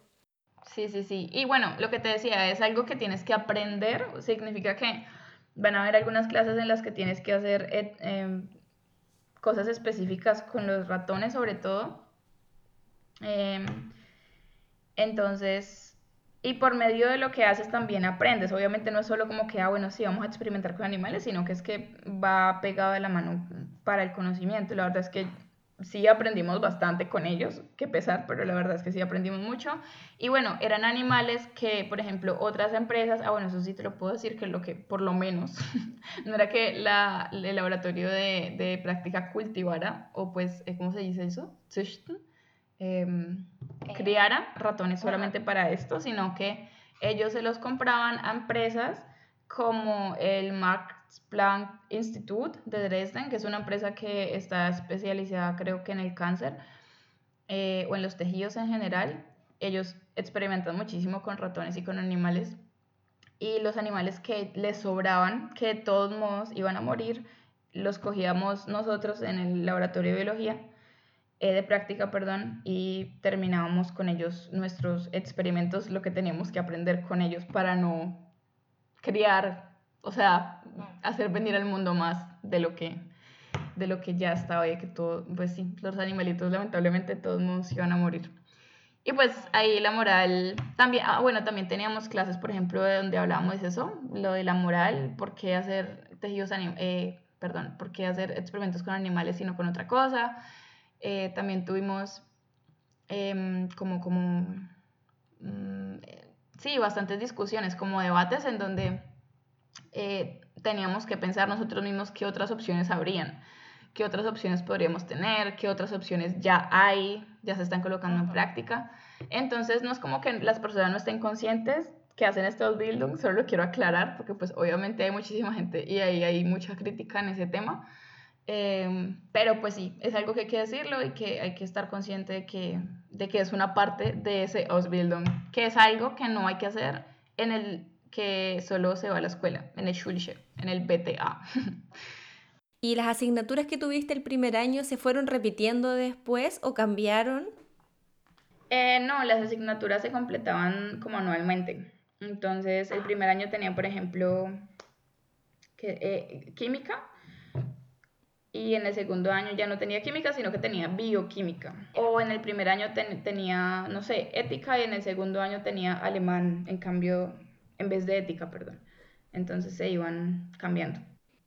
Speaker 2: Sí, sí, sí. Y bueno, lo que te decía, es algo que tienes que aprender, significa que van a haber algunas clases en las que tienes que hacer eh, em, cosas específicas con los ratones sobre todo. Em, entonces, y por medio de lo que haces también aprendes. Obviamente no es solo como que, ah, bueno, sí, vamos a experimentar con animales, sino que es que va pegado de la mano para el conocimiento. La verdad es que sí aprendimos bastante con ellos, qué pesar, pero la verdad es que sí aprendimos mucho. Y bueno, eran animales que, por ejemplo, otras empresas, ah, bueno, eso sí te lo puedo decir, que lo que, por lo menos, no era que la, el laboratorio de, de práctica cultivara, o pues, ¿cómo se dice eso? Em, eh, criara ratones solamente para esto, sino que ellos se los compraban a empresas como el Max Planck Institute de Dresden, que es una empresa que está especializada creo que en el cáncer eh, o en los tejidos en general. Ellos experimentan muchísimo con ratones y con animales y los animales que les sobraban, que de todos modos iban a morir, los cogíamos nosotros en el laboratorio de biología, eh, de práctica, perdón, y terminábamos con ellos nuestros experimentos, lo que teníamos que aprender con ellos para no criar, o sea, hacer venir al mundo más de lo que de lo que ya estaba y que todo, pues sí, los animalitos lamentablemente todos nos iban a morir. Y pues ahí la moral, también, ah, bueno, también teníamos clases, por ejemplo, de donde hablábamos de eso, lo de la moral, por qué hacer tejidos, eh, perdón, por qué hacer experimentos con animales y no con otra cosa. Eh, también tuvimos em, como, como, mm, sí, bastantes discusiones, como debates en donde eh, teníamos que pensar nosotros mismos qué otras opciones habrían, qué otras opciones podríamos tener, qué otras opciones ya hay, ya se están colocando en práctica. Entonces, no es como que las personas no estén conscientes que hacen estos Bildung, solo lo quiero aclarar porque pues obviamente hay muchísima gente y ahí hay mucha crítica en ese tema. Em, pero pues sí, es algo que hay que decirlo y que hay que estar consciente de que, de que es una parte de ese Ausbildung, que es algo que no hay que hacer en el que solo se va a la escuela, en el Schulche, en el BTA.
Speaker 1: ¿Y las asignaturas que tuviste el primer año se fueron repitiendo después o cambiaron?
Speaker 2: Eh, no, las asignaturas se completaban como anualmente. Entonces, el primer año tenía, por ejemplo, que, eh, química, y en el segundo año ya no tenía química, sino que tenía bioquímica. O en el primer año tenía, no sé, ética y en el segundo año tenía alemán, en cambio, en vez de ética, perdón. Entonces se iban cambiando.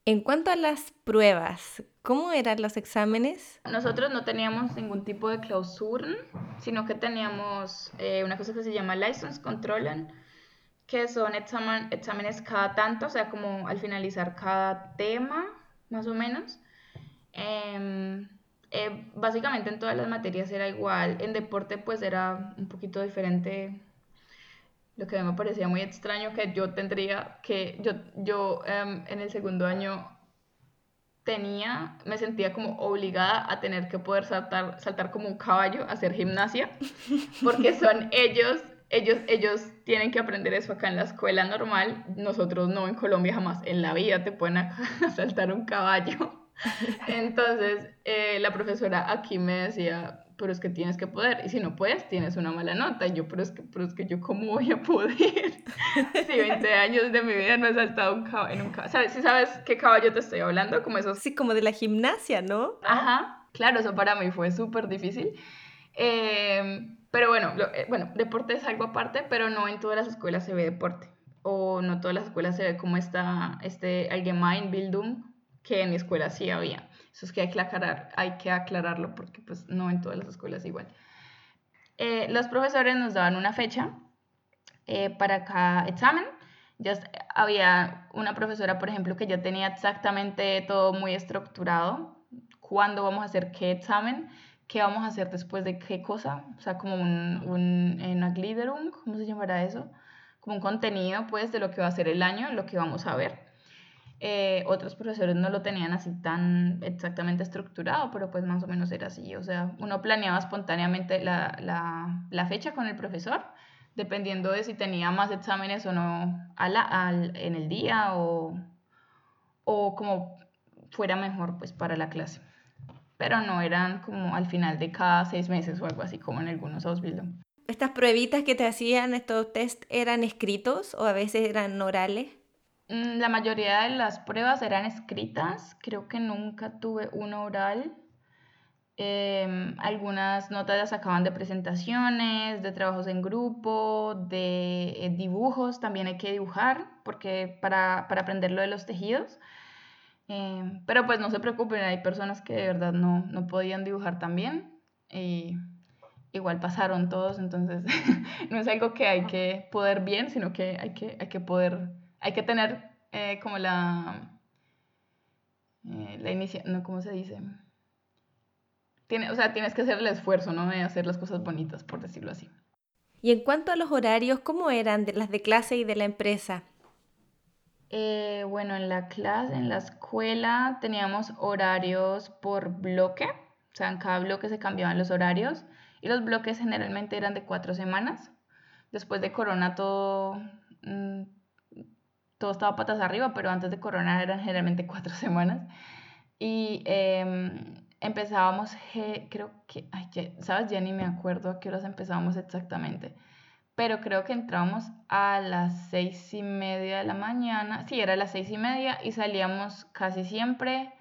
Speaker 1: En cuanto a las pruebas, ¿cómo eran los exámenes?
Speaker 2: Nosotros no teníamos ningún tipo de clausura, sino que teníamos eh, una cosa que se llama License Controllen, que son exámenes cada tanto, o sea, como al finalizar cada tema, más o menos. Em, eh, básicamente en todas las materias era igual. En deporte pues era un poquito diferente. Lo que a mí me parecía muy extraño que yo tendría que, yo, yo em, en el segundo año tenía, me sentía como obligada a tener que poder saltar, saltar como un caballo, hacer gimnasia, porque son ellos, ellos, ellos tienen que aprender eso acá en la escuela normal, nosotros no en Colombia jamás, en la vida te pueden saltar un caballo. Entonces, eh, la profesora aquí me decía, pero es que tienes que poder, y si no puedes, tienes una mala nota. Y yo, pero es que, pero es que yo, ¿cómo voy a poder? si 20 años de mi vida no he saltado un caballo, en un caballo. ¿Sabes, ¿Sí sabes qué caballo te estoy hablando? Como esos...
Speaker 1: Sí, como de la gimnasia, ¿no?
Speaker 2: Ajá, claro, eso para mí fue súper difícil. Eh, pero bueno, eh, bueno, deporte es algo aparte, pero no en todas las escuelas se ve deporte. O no todas las escuelas se ve como esta, este Allgemeinbildung, que en mi escuela sí había. Eso es que hay que, aclarar, hay que aclararlo porque pues no en todas las escuelas igual. Eh, los profesores nos daban una fecha eh, para cada examen. Ya había una profesora, por ejemplo, que ya tenía exactamente todo muy estructurado. Cuándo vamos a hacer qué examen, qué vamos a hacer después de qué cosa. O sea, como un, un, una gliderung, ¿cómo se llamará eso? Como un contenido, pues, de lo que va a ser el año, lo que vamos a ver. Eh, otros profesores no lo tenían así tan exactamente estructurado, pero pues más o menos era así. O sea, uno planeaba espontáneamente la, la, la fecha con el profesor, dependiendo de si tenía más exámenes o no a la, al, en el día o, o como fuera mejor pues para la clase. Pero no eran como al final de cada seis meses o algo así como en algunos Ausbildung.
Speaker 1: ¿Estas pruebitas que te hacían, estos test, eran escritos o a veces eran orales?
Speaker 2: Mm, la mayoría de las pruebas eran escritas, creo que nunca tuve una oral. Em, algunas notas las sacaban de presentaciones, de trabajos en grupo, de eh, dibujos, también hay que dibujar, porque para, para aprender lo de los tejidos. Em, pero pues no se preocupen, hay personas que de verdad no, no podían dibujar tan bien y igual pasaron todos, entonces no es algo que hay que poder bien, sino que hay que, hay que poder, hay que tener eh, como la, eh, la inicia, no, ¿cómo se dice? Tiene, o sea, tienes que hacer el esfuerzo, ¿no? De hacer las cosas bonitas, por decirlo así.
Speaker 1: Y en cuanto a los horarios, ¿cómo eran de las de clase y de la empresa?
Speaker 2: Eh, bueno, en la clase, en la escuela teníamos horarios por bloque, o sea, en cada bloque se cambiaban los horarios y los bloques generalmente eran de cuatro semanas. Después de Corona todo, mm, todo estaba patas arriba, pero antes de Corona eran generalmente cuatro semanas. Y em, empezábamos, creo que, ay, sabes, ya ni me acuerdo a qué horas empezábamos exactamente pero creo que entramos a las seis y media de la mañana, sí, era a las seis y media y salíamos casi siempre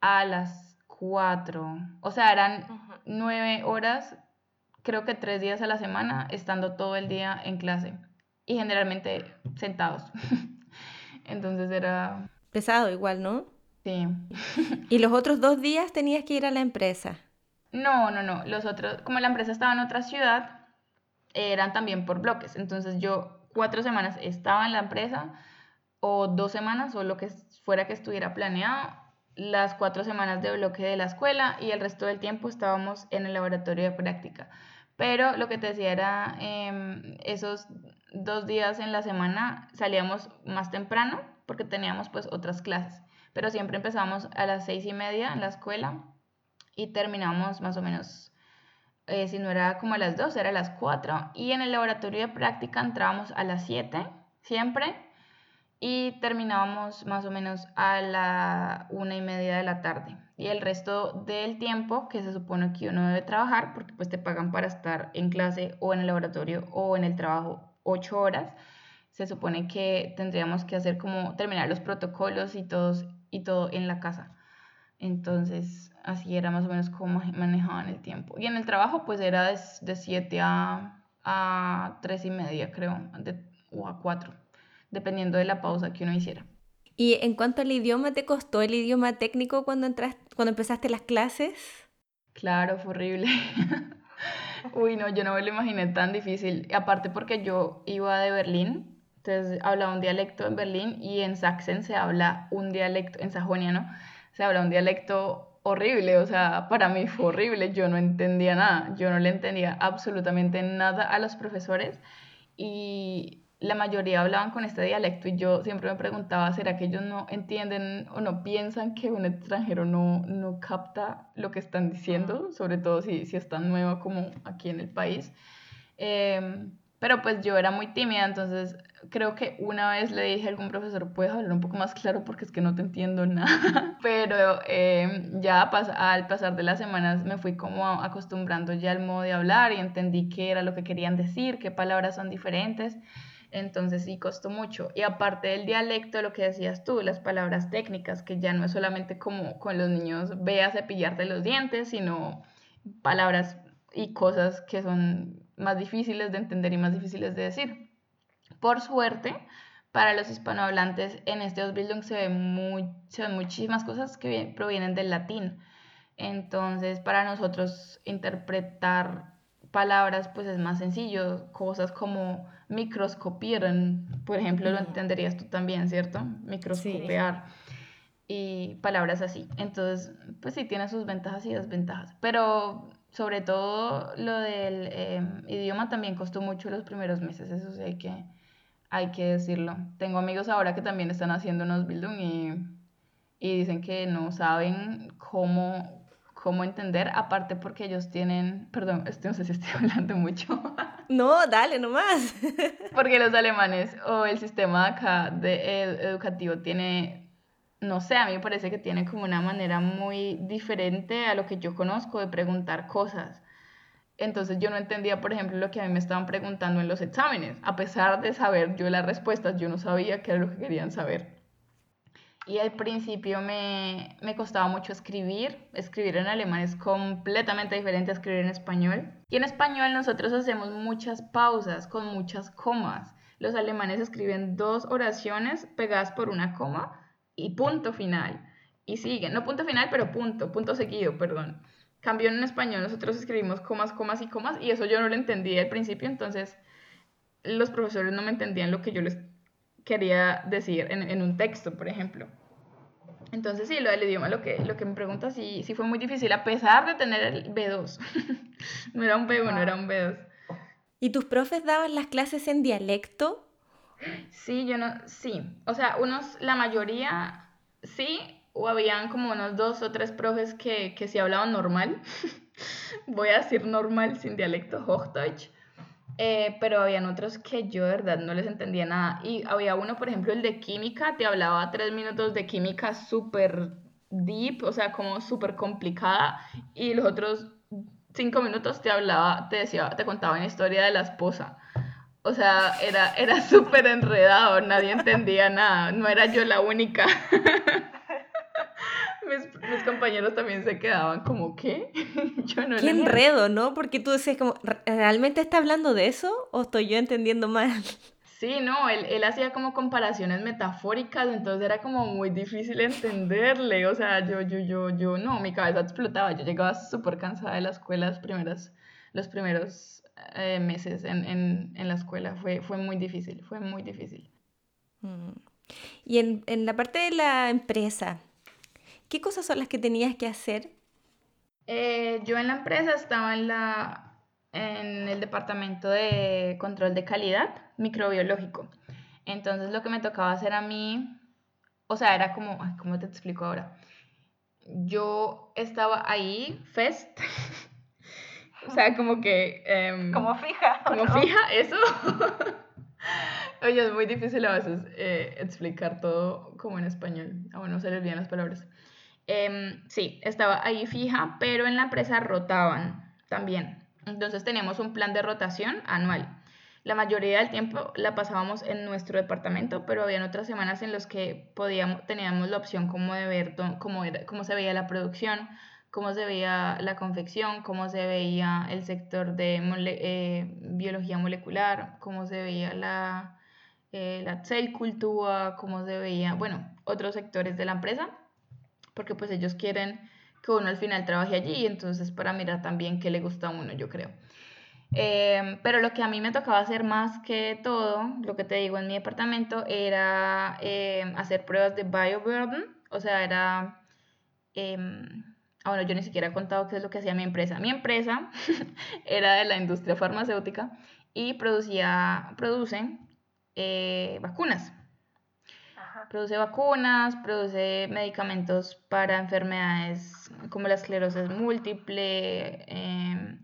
Speaker 2: a las cuatro, o sea, eran nueve horas, creo que tres días a la semana, estando todo el día en clase y generalmente sentados. Entonces era...
Speaker 1: Pesado igual, ¿no?
Speaker 2: Sí.
Speaker 1: ¿Y los otros dos días tenías que ir a la empresa?
Speaker 2: No, no, no. Los otros, como la empresa estaba en otra ciudad, eran también por bloques. Entonces yo cuatro semanas estaba en la empresa o dos semanas o lo que fuera que estuviera planeado, las cuatro semanas de bloque de la escuela y el resto del tiempo estábamos en el laboratorio de práctica. Pero lo que te decía era, em, esos dos días en la semana salíamos más temprano porque teníamos pues otras clases, pero siempre empezamos a las seis y media en la escuela y terminamos más o menos eh, si no era como a las 2, era a las 4. Y en el laboratorio de práctica entrábamos a las 7, siempre. Y terminábamos más o menos a la una y media de la tarde. Y el resto del tiempo que se supone que uno debe trabajar, porque pues te pagan para estar en clase o en el laboratorio o en el trabajo 8 horas, se supone que tendríamos que hacer como terminar los protocolos y, todos, y todo en la casa. Entonces, así era más o menos como manejaban el tiempo. Y en el trabajo, pues era de 7 a, a 3 y media, creo, o a 4, dependiendo de la pausa que uno hiciera.
Speaker 1: ¿Y en cuanto al idioma, te costó el idioma técnico cuando, entraste, cuando empezaste las clases?
Speaker 2: Claro, fue horrible. Uy, no, yo no me lo imaginé tan difícil. Aparte porque yo iba de Berlín, entonces hablaba un dialecto en Berlín y en Sachsen se habla un dialecto, en Sajonia, ¿no? Se habla un dialecto horrible, o sea, para mí fue horrible, yo no entendía nada, yo no le entendía absolutamente nada a los profesores y la mayoría hablaban con este dialecto y yo siempre me preguntaba, ¿será que ellos no entienden o no piensan que un extranjero no, no capta lo que están diciendo, sobre todo si, si es tan nuevo como aquí en el país? Em, pero pues yo era muy tímida, entonces creo que una vez le dije a algún profesor, ¿puedes hablar un poco más claro porque es que no te entiendo nada? Pero em, ya al pasar de las semanas me fui como acostumbrando ya al modo de hablar y entendí qué era lo que querían decir, qué palabras son diferentes. Entonces sí costó mucho. Y aparte del dialecto, lo que decías tú, las palabras técnicas, que ya no es solamente como con los niños, ve a cepillarte los dientes, sino palabras y cosas que son más difíciles de entender y más difíciles de decir. Por suerte, para los hispanohablantes en este Ausbildung se, ve muy, se ven muchísimas cosas que provienen del latín. Entonces, para nosotros interpretar palabras pues es más sencillo, cosas como microscopieren, por ejemplo, lo entenderías tú también, ¿cierto? Microscopiar y palabras así. Entonces, pues sí tiene sus ventajas y desventajas, pero sobre todo lo del em, idioma también costó mucho los primeros meses, eso sí hay que, hay que decirlo. Tengo amigos ahora que también están haciendo unos Bildung y, y dicen que no saben cómo, cómo entender, aparte porque ellos tienen, perdón, no sé si estoy hablando mucho.
Speaker 1: No, dale nomás.
Speaker 2: porque los alemanes o el sistema acá de, educativo tiene no sé, a mí me parece que tiene como una manera muy diferente a lo que yo conozco de preguntar cosas. Entonces yo no entendía, por ejemplo, lo que a mí me estaban preguntando en los exámenes. A pesar de saber yo las respuestas, yo no sabía qué era lo que querían saber. Y al principio me, me costaba mucho escribir. Escribir en alemán es completamente diferente a escribir en español. Y en español nosotros hacemos muchas pausas con muchas comas. Los alemanes escriben dos oraciones pegadas por una coma y punto final. y sigue. No punto final, pero punto, punto seguido, perdón. Cambió en español, nosotros escribimos comas, comas y comas, y eso yo no lo entendí al principio, entonces los profesores no me entendían lo que yo les quería decir en, un texto, por ejemplo. Entonces sí, lo del idioma, lo que, lo que me preguntas, sí, sí fue muy difícil, a pesar de tener el B2. no era un B1, era un B2.
Speaker 1: ¿Y tus profes daban las clases en dialecto?
Speaker 2: Sí, yo no, sí. O sea, unos, la mayoría sí, o habían como unos dos o tres profes que, que sí hablaban normal. Voy a decir normal sin dialecto, Hochdeutsch. Eh, pero habían otros que yo de verdad no les entendía nada. Y había uno, por ejemplo, el de química, te hablaba tres minutos de química súper deep, o sea, como súper complicada, y los otros cinco minutos te hablaba, te decía, te contaba una historia de la esposa. O sea, era, era súper enredado, nadie entendía nada, no era yo la única. mis, compañeros también se quedaban como, ¿qué?
Speaker 1: yo no Qué enredo, ¿no? Porque tú decías como, ¿realmente está hablando de eso o estoy yo entendiendo mal?
Speaker 2: Sí, no, él, él hacía como comparaciones metafóricas, entonces era como muy difícil entenderle, o sea, yo, yo, yo, yo, no, mi cabeza explotaba, yo llegaba súper cansada de la escuela las primeras, los primeros eh, meses en, en, en, la escuela, fue, fue muy difícil, fue muy difícil.
Speaker 1: Mm. Y en, en la parte de la empresa, ¿qué cosas son las que tenías que hacer?
Speaker 2: Eh, yo en la empresa estaba en la en el departamento de control de calidad microbiológico. Entonces lo que me tocaba hacer a mí, o sea, era como, ¿cómo te explico ahora? Yo estaba ahí, fest, o sea, como que...
Speaker 3: Em, como fija.
Speaker 2: Como fija, eso. Oye, es muy difícil a veces eh, explicar todo como en español. A uno se les olvidan las palabras. Em, sí, estaba ahí fija, pero en la empresa rotaban también. Entonces teníamos un plan de rotación anual. La mayoría del tiempo la pasábamos en nuestro departamento, pero había otras semanas en las que podíamos, teníamos la opción como de ver cómo, era, cómo se veía la producción, cómo se veía la confección, cómo se veía el sector de eh, biología molecular, cómo se veía la, eh, la cultura, cómo se veía, bueno, otros sectores de la empresa, porque pues ellos quieren que uno al final trabaje allí entonces para mirar también qué le gusta a uno, yo creo. Eh, pero lo que a mí me tocaba hacer más que todo, lo que te digo en mi departamento, era eh, hacer pruebas de bioburden, o sea, era... Eh, bueno, yo ni siquiera he contado qué es lo que hacía mi empresa. Mi empresa era de la industria farmacéutica y producía, produce vacunas produce vacunas, produce medicamentos para enfermedades como la esclerosis múltiple, em,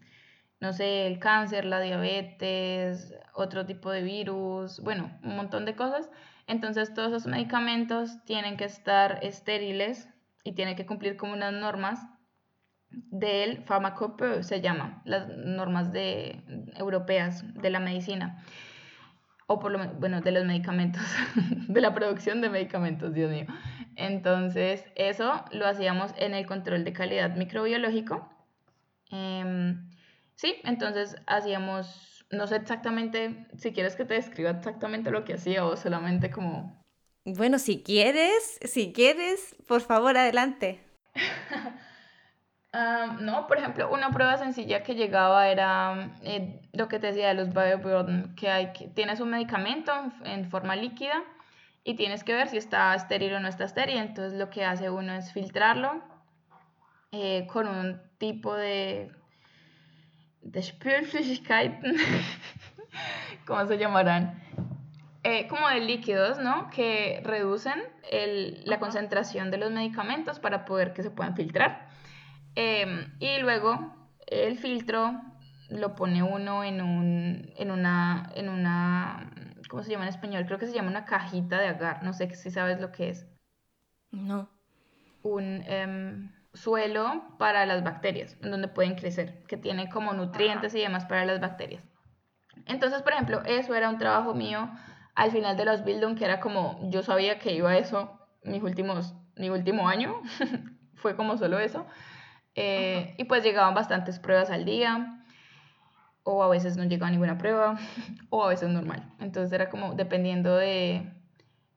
Speaker 2: no sé, el cáncer, la diabetes, otro tipo de virus, bueno, un montón de cosas. Entonces todos esos medicamentos tienen que estar estériles y tienen que cumplir con unas normas del Pharmacopoe, se llama, las normas de, europeas de la medicina o por lo bueno, de los medicamentos, de la producción de medicamentos, Dios mío. Entonces, eso lo hacíamos en el control de calidad microbiológico. Em, sí, entonces hacíamos, no sé exactamente, si quieres que te describa exactamente lo que hacía o solamente como...
Speaker 1: Bueno, si quieres, si quieres, por favor, adelante.
Speaker 2: no, por ejemplo, una prueba sencilla que llegaba era eh, lo que te decía de los bioburden, que, hay, que tienes un medicamento en, forma líquida y tienes que ver si está estéril o no está estéril. Entonces lo que hace uno es filtrarlo eh, con un tipo de, de ¿cómo se llamarán? Eh, como de líquidos, ¿no? Que reducen el, la concentración de los medicamentos para poder que se puedan filtrar. Em, y luego el filtro lo pone uno en, un, en, una, en una, ¿cómo se llama en español? Creo que se llama una cajita de agar, no sé si sabes lo que es.
Speaker 1: No.
Speaker 2: Un em, suelo para las bacterias, en donde pueden crecer, que tiene como nutrientes y demás para las bacterias. Entonces, por ejemplo, eso era un trabajo mío al final de los Bildung, que era como, yo sabía que iba a eso mis últimos, mi último año, fue como solo eso. Eh, y pues llegaban bastantes pruebas al día, o a veces no llegaba ninguna prueba, o a veces normal. Entonces era como dependiendo de,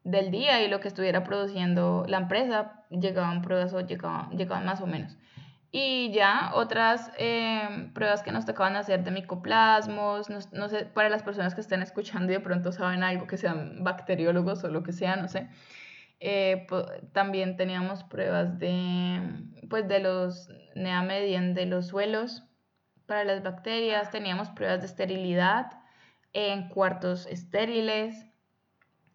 Speaker 2: del día y lo que estuviera produciendo la empresa, llegaban pruebas o llegaban, llegaban más o menos. Y ya otras eh, pruebas que nos tocaban hacer de micoplasmos, no, sé, para las personas que estén escuchando y de pronto saben algo, que sean bacteriólogos o lo que sea, no sé. Eh, también teníamos pruebas de, pues, de los neamedien de los suelos para las bacterias, teníamos pruebas de esterilidad en cuartos estériles,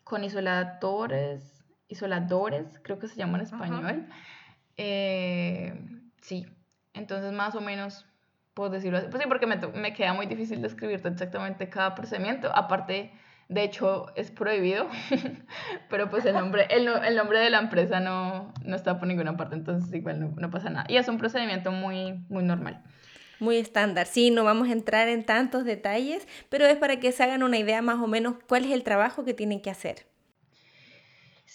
Speaker 2: con isoladores, isoladores, creo que se llama en español. Eh, Sí, entonces más o menos puedo decirlo así. Pues sí, porque me, me queda muy difícil describirte exactamente cada procedimiento. Aparte, de hecho, es prohibido, pero pues el nombre, el, el, nombre de la empresa no, no está por ninguna parte, entonces igual no, no, pasa nada. Y es un procedimiento muy, muy normal.
Speaker 1: Muy estándar, sí, no vamos a entrar en tantos detalles, pero es para que se hagan una idea más o menos cuál es el trabajo que tienen que hacer.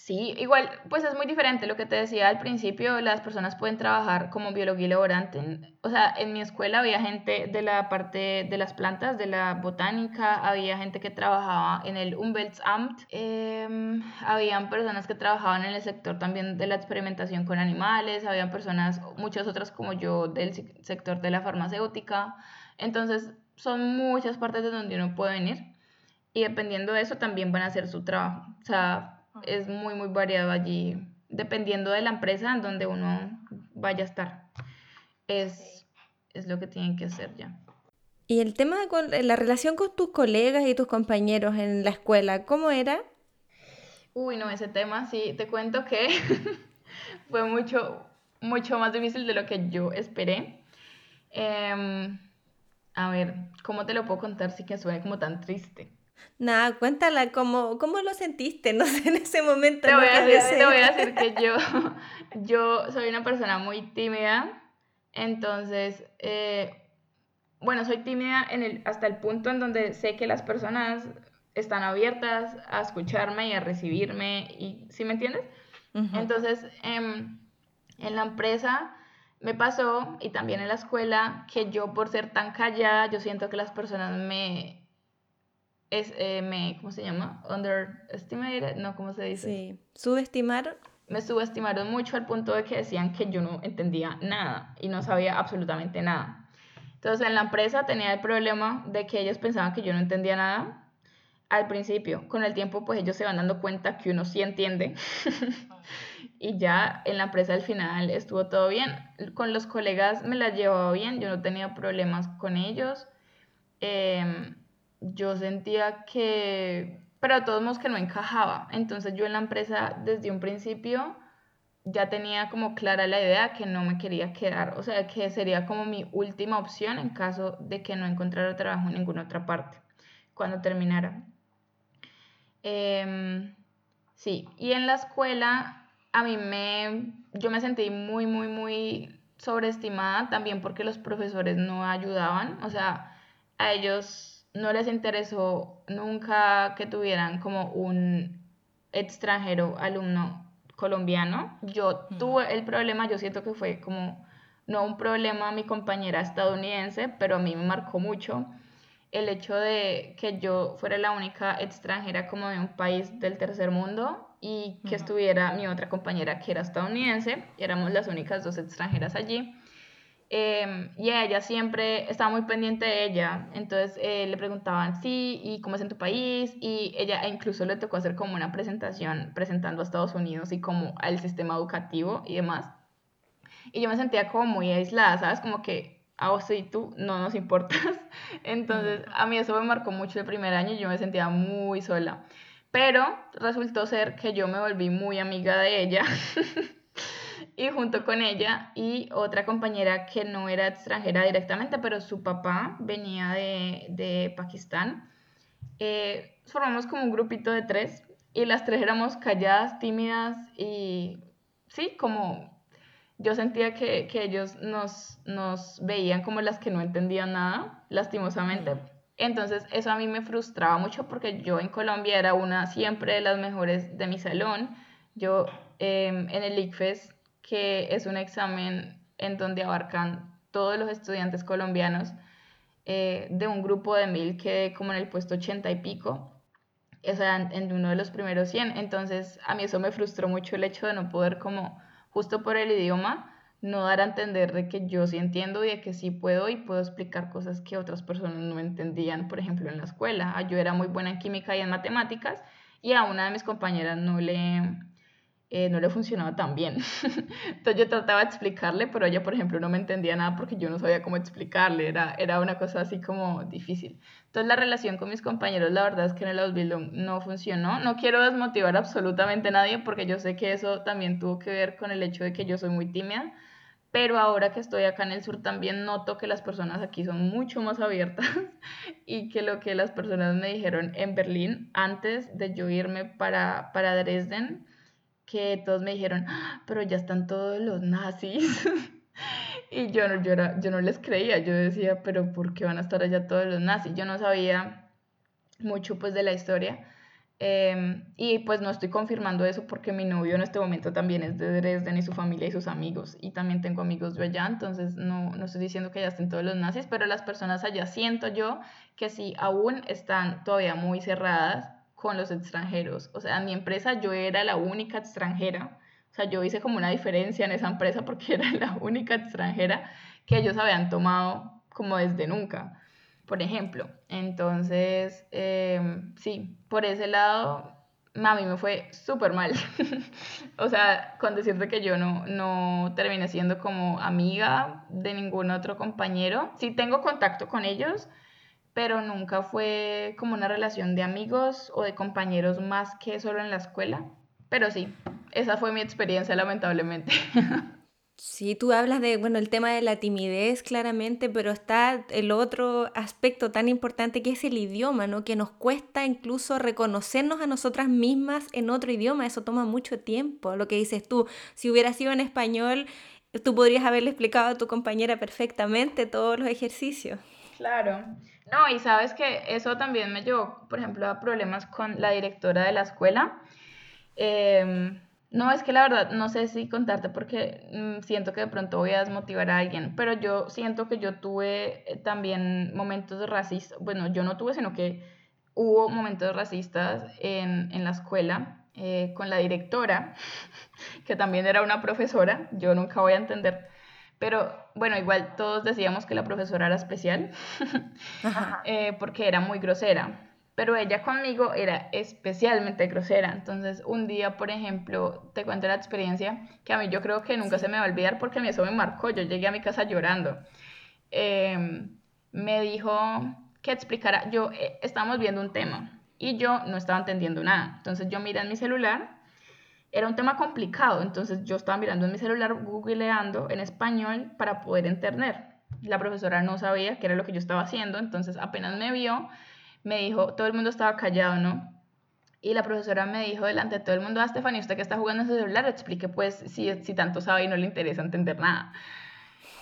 Speaker 2: Sí, igual, pues es muy diferente lo que te decía al principio, las personas pueden trabajar como biología laborante. O sea, en mi escuela había gente de la parte de las plantas, de la botánica, había gente que trabajaba en el Umweltamt, eh, habían personas que trabajaban en el sector también de la experimentación con animales, habían personas, muchas otras como yo, del sector de la farmacéutica. Entonces, son muchas partes de donde uno puede venir y dependiendo de eso también van a hacer su trabajo. O sea, es muy, muy variado allí, dependiendo de la empresa en donde uno vaya a estar. Es, es lo que tienen que hacer ya.
Speaker 1: ¿Y el tema con la relación con tus colegas y tus compañeros en la escuela, cómo era?
Speaker 2: Uy, no, ese tema sí, te cuento que fue mucho, mucho más difícil de lo que yo esperé. Em, a ver, ¿cómo te lo puedo contar si que suene como tan triste?
Speaker 1: Nada, cuéntala, ¿cómo, ¿cómo lo sentiste? No sé, en ese momento.
Speaker 2: Te, voy, a decir, te voy a decir que yo, yo soy una persona muy tímida, entonces, eh, bueno, soy tímida en el, hasta el punto en donde sé que las personas están abiertas a escucharme y a recibirme, y ¿sí me entiendes? Entonces, em, en la empresa me pasó, y también en la escuela, que yo por ser tan callada, yo siento que las personas me es, eh, me, ¿cómo se llama? Underestimated, no, ¿cómo se dice?
Speaker 1: Sí, subestimaron.
Speaker 2: Me subestimaron mucho al punto de que decían que yo no entendía nada y no sabía absolutamente nada. Entonces en la empresa tenía el problema de que ellos pensaban que yo no entendía nada al principio. Con el tiempo pues ellos se van dando cuenta que uno sí entiende. y ya en la empresa al final estuvo todo bien. Con los colegas me la llevaba bien, yo no tenía problemas con ellos. Eh, yo sentía que, pero a todos modos que no encajaba. Entonces yo en la empresa desde un principio ya tenía como clara la idea que no me quería quedar, o sea, que sería como mi última opción en caso de que no encontrara trabajo en ninguna otra parte cuando terminara. Em, sí, y en la escuela a mí me, yo me sentí muy, muy, muy sobreestimada también porque los profesores no ayudaban, o sea, a ellos no les interesó nunca que tuvieran como un extranjero alumno colombiano. Yo tuve el problema, yo siento que fue como, no un problema a mi compañera estadounidense, pero a mí me marcó mucho el hecho de que yo fuera la única extranjera como de un país del tercer mundo y que estuviera mi otra compañera que era estadounidense, éramos las únicas dos extranjeras allí. Em, y ella siempre estaba muy pendiente de ella, entonces eh, le preguntaban, sí, ¿y cómo es en tu país? Y ella e incluso le tocó hacer como una presentación presentando a Estados Unidos y como al sistema educativo y demás. Y yo me sentía como muy aislada, ¿sabes? Como que a vos y tú no nos importas. Entonces a mí eso me marcó mucho el primer año y yo me sentía muy sola. Pero resultó ser que yo me volví muy amiga de ella. y junto con ella y otra compañera que no era extranjera directamente, pero su papá venía de, de Pakistán. Eh, formamos como un grupito de tres y las tres éramos calladas, tímidas y sí, como yo sentía que, que ellos nos, nos veían como las que no entendían nada, lastimosamente. Entonces eso a mí me frustraba mucho porque yo en Colombia era una siempre de las mejores de mi salón. Yo em, en el ICFES que es un examen en donde abarcan todos los estudiantes colombianos eh, de un grupo de mil que como en el puesto ochenta y pico. o sea, en uno de los primeros 100. Entonces, a mí eso me frustró mucho el hecho de no poder como, justo por el idioma, no dar a entender de que yo sí entiendo y de que sí puedo y puedo explicar cosas que otras personas no entendían, por ejemplo, en la escuela. Ah, yo era muy buena en química y en matemáticas y a una de mis compañeras no le, eh, no le funcionaba tan bien. Entonces yo trataba de explicarle, pero ella, por ejemplo, no me entendía nada porque yo no sabía cómo explicarle, era, era una cosa así como difícil. Entonces la relación con mis compañeros, la verdad es que en el Ausbildung no funcionó. No quiero desmotivar absolutamente a nadie porque yo sé que eso también tuvo que ver con el hecho de que yo soy muy tímida pero ahora que estoy acá en el sur también noto que las personas aquí son mucho más abiertas y que lo que las personas me dijeron en Berlín antes de yo irme para, para Dresden, que todos me dijeron, ah, pero ya están todos los nazis. y yo, yo, yo no les creía, yo decía, pero ¿por qué van a estar allá todos los nazis? Yo no sabía mucho pues de la historia Em, y pues no estoy confirmando eso porque mi novio en este momento también es de Dresden y su familia y sus amigos. Y también tengo amigos de allá, entonces no, no estoy diciendo que ya estén todos los nazis, pero las personas allá siento yo que sí aún están todavía muy cerradas con los extranjeros. O sea, en mi empresa yo era la única extranjera. O sea, yo hice como una diferencia en esa empresa porque era la única extranjera que ellos habían tomado como desde nunca por ejemplo. Entonces, em, sí, por ese lado, a mí me fue súper mal. o sea, con decirte que yo no, no terminé siendo como amiga de ningún otro compañero. Sí tengo contacto con ellos, pero nunca fue como una relación de amigos o de compañeros más que solo en la escuela. Pero sí, esa fue mi experiencia lamentablemente.
Speaker 1: Sí, tú hablas de, bueno, el tema de la timidez claramente, pero está el otro aspecto tan importante que es el idioma, ¿no? Que nos cuesta incluso reconocernos a nosotras mismas en otro idioma, eso toma mucho tiempo. Lo que dices tú, si hubiera sido en español, tú podrías haberle explicado a tu compañera perfectamente todos los ejercicios.
Speaker 2: Claro. No, y sabes que eso también me llevó, por ejemplo, a problemas con la directora de la escuela. Eh, no, es que la verdad no sé si contarte porque mm, siento que de pronto voy a desmotivar a alguien, pero yo siento que yo tuve eh, también momentos racistas, bueno, yo no tuve, sino que hubo momentos racistas en, en la escuela eh, con la directora, que también era una profesora, yo nunca voy a entender, pero bueno, igual todos decíamos que la profesora era especial, eh, porque era muy grosera pero ella conmigo era especialmente grosera. Entonces, un día, por ejemplo, te cuento la experiencia que a mí yo creo que nunca se me va a olvidar porque a mí eso me marcó. Yo llegué a mi casa llorando. Em, me dijo que explicara, yo eh, estábamos viendo un tema y yo no estaba entendiendo nada. Entonces, yo miré en mi celular, era un tema complicado, entonces yo estaba mirando en mi celular, googleando en español para poder entender. La profesora no sabía qué era lo que yo estaba haciendo, entonces apenas me vio, me dijo, todo el mundo estaba callado, ¿no? Y la profesora me dijo delante de todo el mundo, ah, Stephanie, usted que está jugando en su celular, explique pues si, si tanto sabe y no le interesa entender nada.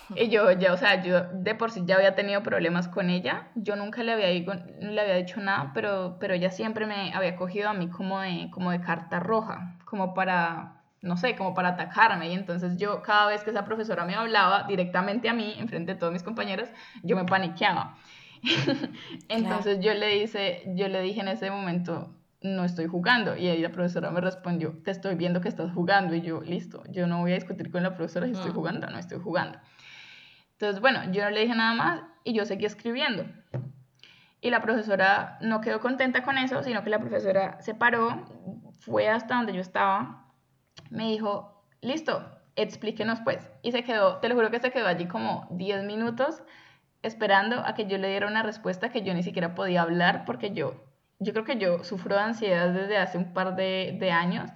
Speaker 2: Y yo ya, o sea, yo de por sí ya había tenido problemas con ella, yo nunca le había, le había dicho nada, pero, pero ella siempre me había cogido a mí como de, como de carta roja, como para, no sé, como para atacarme. Y entonces yo cada vez que esa profesora me hablaba directamente a mí, enfrente de todos mis compañeros, yo me paniqueaba. Entonces yo le dice, yo le dije en ese momento, no estoy jugando. Y ahí la profesora me respondió, te estoy viendo que estás jugando. Y yo, listo, yo no voy a discutir con la profesora si estoy mm. jugando no estoy jugando. Entonces, bueno, yo no le dije nada más y yo seguí escribiendo. Y la profesora no quedó contenta con eso, sino que la profesora se paró, fue hasta donde yo estaba, me dijo, listo, explíquenos pues. Y se quedó, te lo juro que se quedó allí como 10 minutos esperando a que yo le diera una respuesta que yo ni siquiera podía hablar porque yo, yo creo que yo sufro de ansiedad desde hace un par de, de años,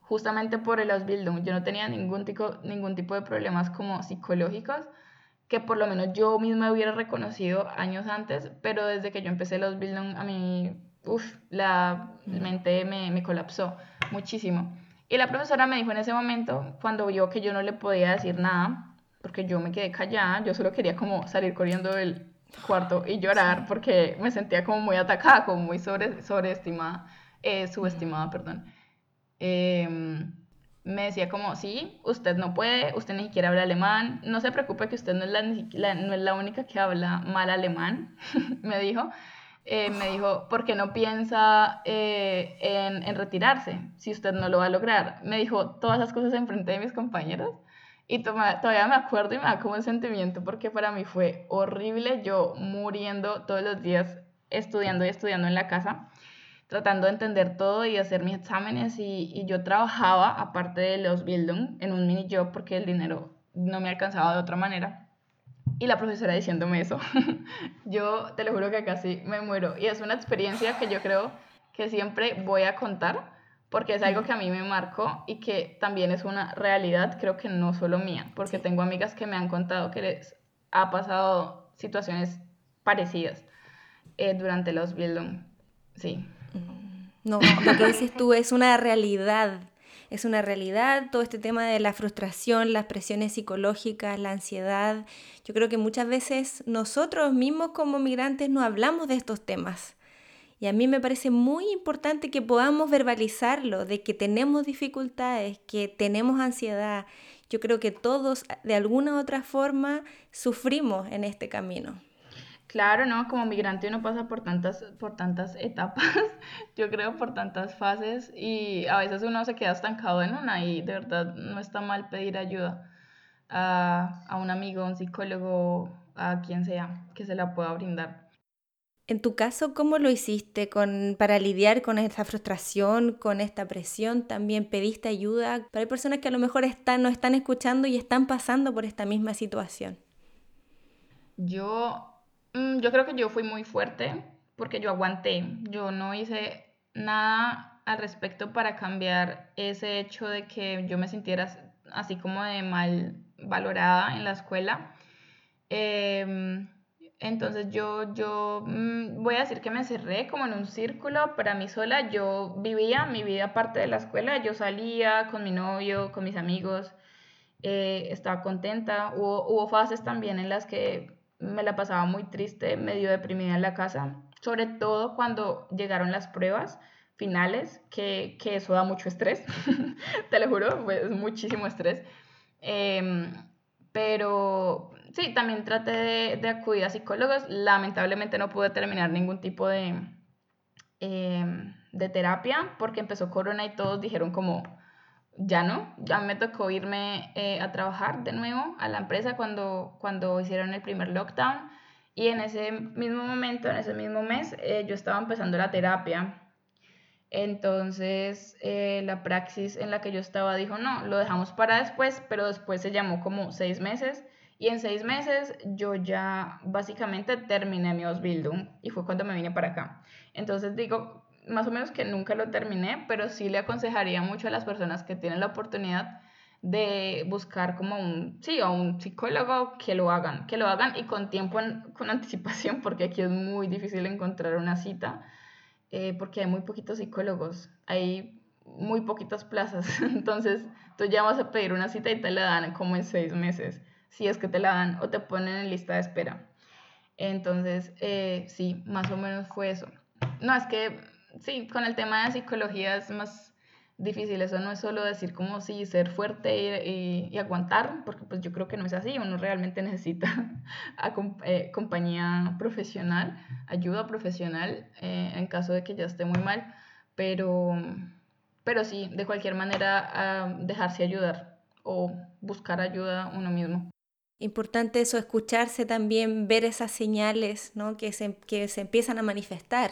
Speaker 2: justamente por el Ausbildung. Yo no tenía ningún tipo, ningún tipo de problemas como psicológicos que por lo menos yo misma hubiera reconocido años antes, pero desde que yo empecé el Ausbildung a mí, uff, la mente me, me colapsó muchísimo. Y la profesora me dijo en ese momento, cuando vio que yo no le podía decir nada, porque yo me quedé callada, yo solo quería como salir corriendo del cuarto y llorar porque me sentía como muy atacada, como muy sobre, sobreestimada, eh, subestimada, perdón. Em, me decía como, sí, usted no puede, usted ni siquiera habla alemán, no se preocupe que usted no es la, no es la única que habla mal alemán, me dijo. eh, me dijo, ¿por qué no piensa eh, en, en, retirarse si usted no lo va a lograr? Me dijo todas las cosas enfrente de mis compañeros y todavía me acuerdo y me da como un sentimiento porque para mí fue horrible yo muriendo todos los días estudiando y estudiando en la casa, tratando de entender todo y hacer mis exámenes y, y yo trabajaba aparte de los Bildung en un mini job porque el dinero no me alcanzaba de otra manera y la profesora diciéndome eso. yo te lo juro que casi me muero. Y es una experiencia que yo creo que siempre voy a contar porque es algo que a mí me marcó y que también es una realidad, creo que no solo mía, porque tengo amigas que me han contado que les ha pasado situaciones parecidas eh, durante los Bildung. Sí.
Speaker 1: No, lo que dices tú es una realidad es una realidad, todo este tema de la frustración, las presiones psicológicas, la ansiedad. Yo creo que muchas veces nosotros mismos como migrantes no hablamos de estos temas. Y a mí me parece muy importante que podamos verbalizarlo, de que tenemos dificultades, que tenemos ansiedad. Yo creo que todos de alguna u otra forma sufrimos en este camino.
Speaker 2: Claro, ¿no? Como migrante uno pasa por tantas, por tantas etapas, yo creo por tantas fases y a veces uno se queda estancado en una y de verdad no está mal pedir ayuda a, a un amigo, un psicólogo, a quien sea que se la pueda brindar.
Speaker 1: En tu caso, ¿cómo lo hiciste con, para lidiar con esta frustración, con esta presión? ¿También pediste ayuda? Pero hay personas que a lo mejor están, no están escuchando y están pasando por esta misma situación.
Speaker 2: Yo Mm, yo creo que yo fui muy fuerte porque yo aguanté. Yo no hice nada al respecto para cambiar ese hecho de que yo me sintiera así como de mal valorada en la escuela. Em, entonces yo, yo mm, voy a decir que me cerré como en un círculo para mí sola. Yo vivía mi vida aparte de la escuela. Yo salía con mi novio, con mis amigos. Eh, estaba contenta. Hubo, hubo fases también en las que me la pasaba muy triste, medio deprimida en la casa, sobre todo cuando llegaron las pruebas finales, que, que eso da mucho estrés, te lo juro, es muchísimo estrés. Em, pero sí, también traté de, de, acudir a psicólogos, lamentablemente no pude terminar ningún tipo de, em, de terapia porque empezó corona y todos dijeron como ya no, ya me tocó irme eh, a trabajar de nuevo a la empresa cuando, cuando hicieron el primer lockdown y en ese mismo momento, en ese mismo mes, eh, yo estaba empezando la terapia. Entonces, eh, la praxis en la que yo estaba dijo, no, lo dejamos para después, pero después se llamó como seis meses y en seis meses yo ya básicamente terminé mi Ausbildung y fue cuando me vine para acá. Entonces digo, más o menos que nunca lo terminé, pero sí le aconsejaría mucho a las personas que tienen la oportunidad de buscar como un, sí, o un psicólogo que lo hagan, que lo hagan y con tiempo, con anticipación, porque aquí es muy difícil encontrar una cita, eh, porque hay muy poquitos psicólogos, hay muy poquitas plazas, entonces tú ya vas a pedir una cita y te la dan como en seis meses, si es que te la dan o te ponen en lista de espera. Entonces, eh, sí, más o menos fue eso. No, es que sí, con el tema de psicología es más difícil, eso no es solo decir como sí, ser fuerte y, aguantar, porque pues yo creo que no es así, uno realmente necesita eh, compañía profesional, ayuda profesional eh, en caso de que ya esté muy mal, pero, pero sí, de cualquier manera dejarse ayudar o buscar ayuda uno mismo.
Speaker 1: Importante eso, escucharse también, ver esas señales ¿no? que, se, que se empiezan a manifestar.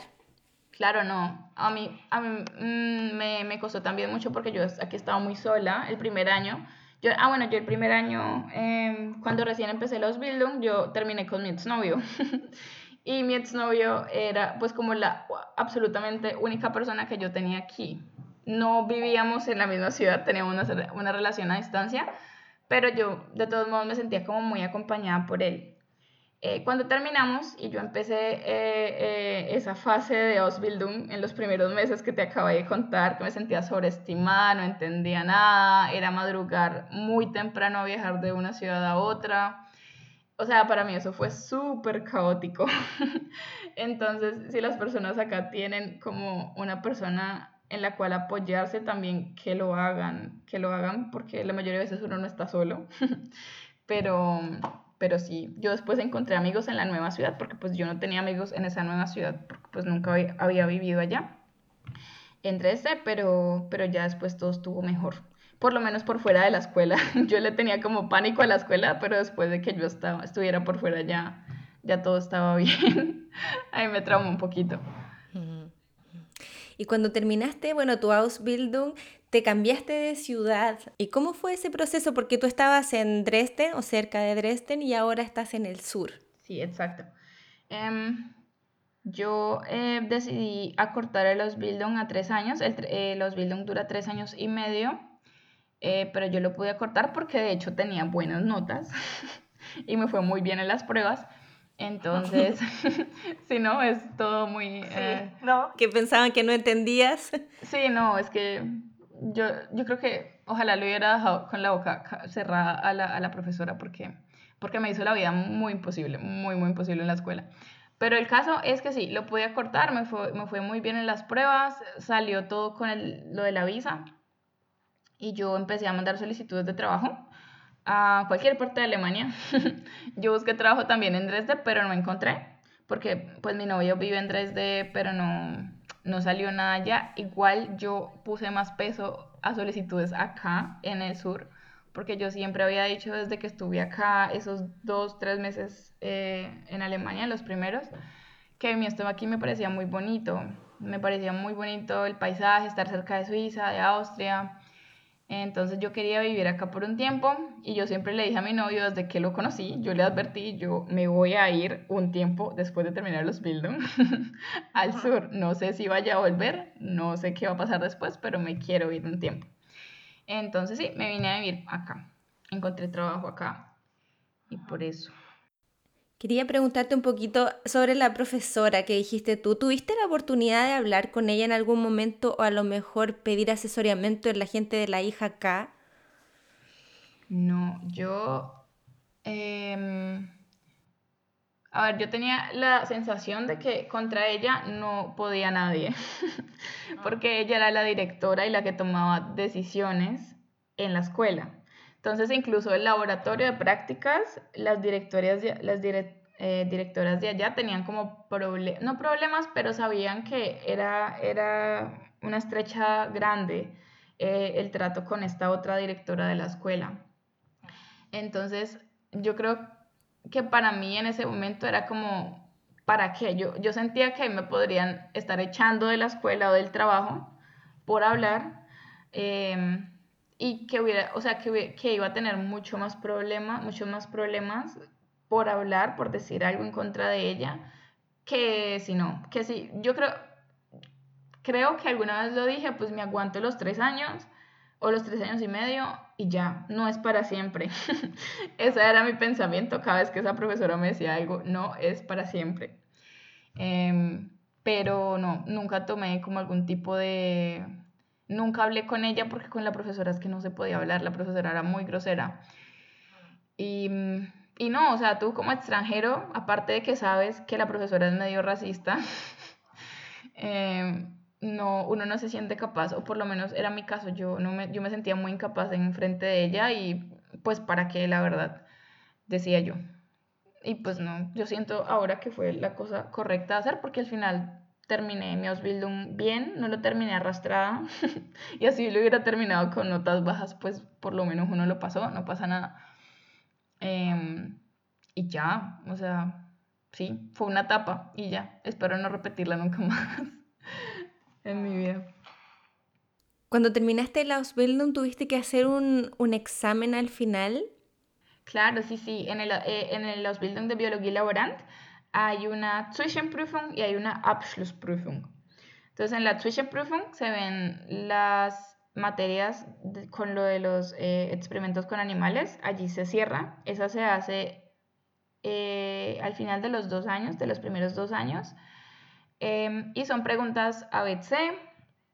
Speaker 2: Claro, no. A mí, a mí mm, me, me, costó también mucho porque yo aquí estaba muy sola el primer año. Yo, ah, bueno, yo el primer año, em, cuando recién empecé los Bildung, yo terminé con mi exnovio. y mi exnovio era pues como la absolutamente única persona que yo tenía aquí. No vivíamos en la misma ciudad, teníamos una, una relación a distancia, pero yo de todos modos me sentía como muy acompañada por él. Eh, cuando terminamos y yo empecé eh, eh, esa fase de Ausbildung en los primeros meses que te acabé de contar, que me sentía sobreestimada, no entendía nada, era madrugar muy temprano a viajar de una ciudad a otra. O sea, para mí eso fue súper caótico. Entonces, si las personas acá tienen como una persona en la cual apoyarse también, que lo hagan, que lo hagan, porque la mayoría de veces uno no está solo. Pero pero sí, yo después encontré amigos en la nueva ciudad, porque pues yo no tenía amigos en esa nueva ciudad, porque pues nunca había, vivido allá. Entre ese, pero, pero ya después todo estuvo mejor. Por lo menos por fuera de la escuela. Yo le tenía como pánico a la escuela, pero después de que yo estaba, estuviera por fuera ya, ya todo estaba bien. Ahí me traumó un poquito.
Speaker 1: Y cuando terminaste, bueno, tu Ausbildung, te cambiaste de ciudad. ¿Y cómo fue ese proceso? Porque tú estabas en Dresden o cerca de Dresden y ahora estás en el sur.
Speaker 2: Sí, exacto. Em, yo eh, decidí acortar el Ausbildung a tres años. El, el Ausbildung dura tres años y medio, eh, pero yo lo pude acortar porque de hecho tenía buenas notas y me fue muy bien en las pruebas. Entonces, si no, es todo muy...
Speaker 1: Eh, ¿no? Que pensaban que no entendías.
Speaker 2: Sí, no, es que yo, yo creo que ojalá lo hubiera dejado con la boca cerrada a la, a la profesora porque, porque me hizo la vida muy imposible, muy, muy imposible en la escuela. Pero el caso es que sí, lo pude cortar, me fue, me fue muy bien en las pruebas, salió todo con el, lo de la visa y yo empecé a mandar solicitudes de trabajo a cualquier parte de Alemania. yo busqué trabajo también en Dresde, pero no encontré, porque pues mi novio vive en Dresde, pero no, no salió nada allá. Igual yo puse más peso a solicitudes acá en el sur, porque yo siempre había dicho desde que estuve acá, esos dos, tres meses eh, en Alemania, los primeros, que mi estado aquí me parecía muy bonito. Me parecía muy bonito el paisaje, estar cerca de Suiza, de Austria. Entonces yo quería vivir acá por un tiempo y yo siempre le dije a mi novio desde que lo conocí, yo le advertí, yo me voy a ir un tiempo después de terminar los Bildung al sur. No sé si vaya a volver, no sé qué va a pasar después, pero me quiero ir un tiempo. Entonces sí, me vine a vivir acá. Encontré trabajo acá y por eso.
Speaker 1: Quería preguntarte un poquito sobre la profesora que dijiste tú. ¿Tuviste la oportunidad de hablar con ella en algún momento o a lo mejor pedir asesoramiento en la gente de la hija acá?
Speaker 2: No, yo... Em, a ver, yo tenía la sensación de que contra ella no podía nadie, porque ella era la directora y la que tomaba decisiones en la escuela. Entonces, incluso el laboratorio de prácticas, las, directorias, las eh, directoras de allá tenían como problemas, no problemas, pero sabían que era, era una estrecha grande eh, el trato con esta otra directora de la escuela. Entonces, yo creo que para mí en ese momento era como, ¿para qué? Yo, yo sentía que me podrían estar echando de la escuela o del trabajo por hablar. Em, y que hubiera, o sea, que, que iba a tener mucho más problemas, muchos más problemas por hablar, por decir algo en contra de ella, que si no, que si, yo creo, creo que alguna vez lo dije, pues me aguanto los tres años o los tres años y medio y ya, no es para siempre. Ese era mi pensamiento cada vez que esa profesora me decía algo, no es para siempre. Em, pero no, nunca tomé como algún tipo de Nunca hablé con ella porque con la profesora es que no se podía hablar, la profesora era muy grosera. Y, y no, o sea, tú como extranjero, aparte de que sabes que la profesora es medio racista, em, no, uno no se siente capaz, o por lo menos era mi caso, yo, no me, yo me sentía muy incapaz en frente de ella y pues para qué, la verdad, decía yo. Y pues no, yo siento ahora que fue la cosa correcta de hacer porque al final terminé mi Ausbildung bien, no lo terminé arrastrada y así lo hubiera terminado con notas bajas, pues por lo menos uno lo pasó, no pasa nada. Em, y ya, o sea, sí, fue una etapa y ya, espero no repetirla nunca más en mi vida.
Speaker 1: Cuando terminaste el Ausbildung, ¿tuviste que hacer un, un examen al final?
Speaker 2: Claro, sí, sí, en el, eh, en el Ausbildung de Biología Laborant hay una Zwischenprüfung y hay una Abschlussprüfung. Entonces, en la Zwischenprüfung se ven las materias con lo de los eh, experimentos con animales. Allí se cierra. Esa se hace eh, al final de los dos años, de los primeros dos años. Em, y son preguntas ABC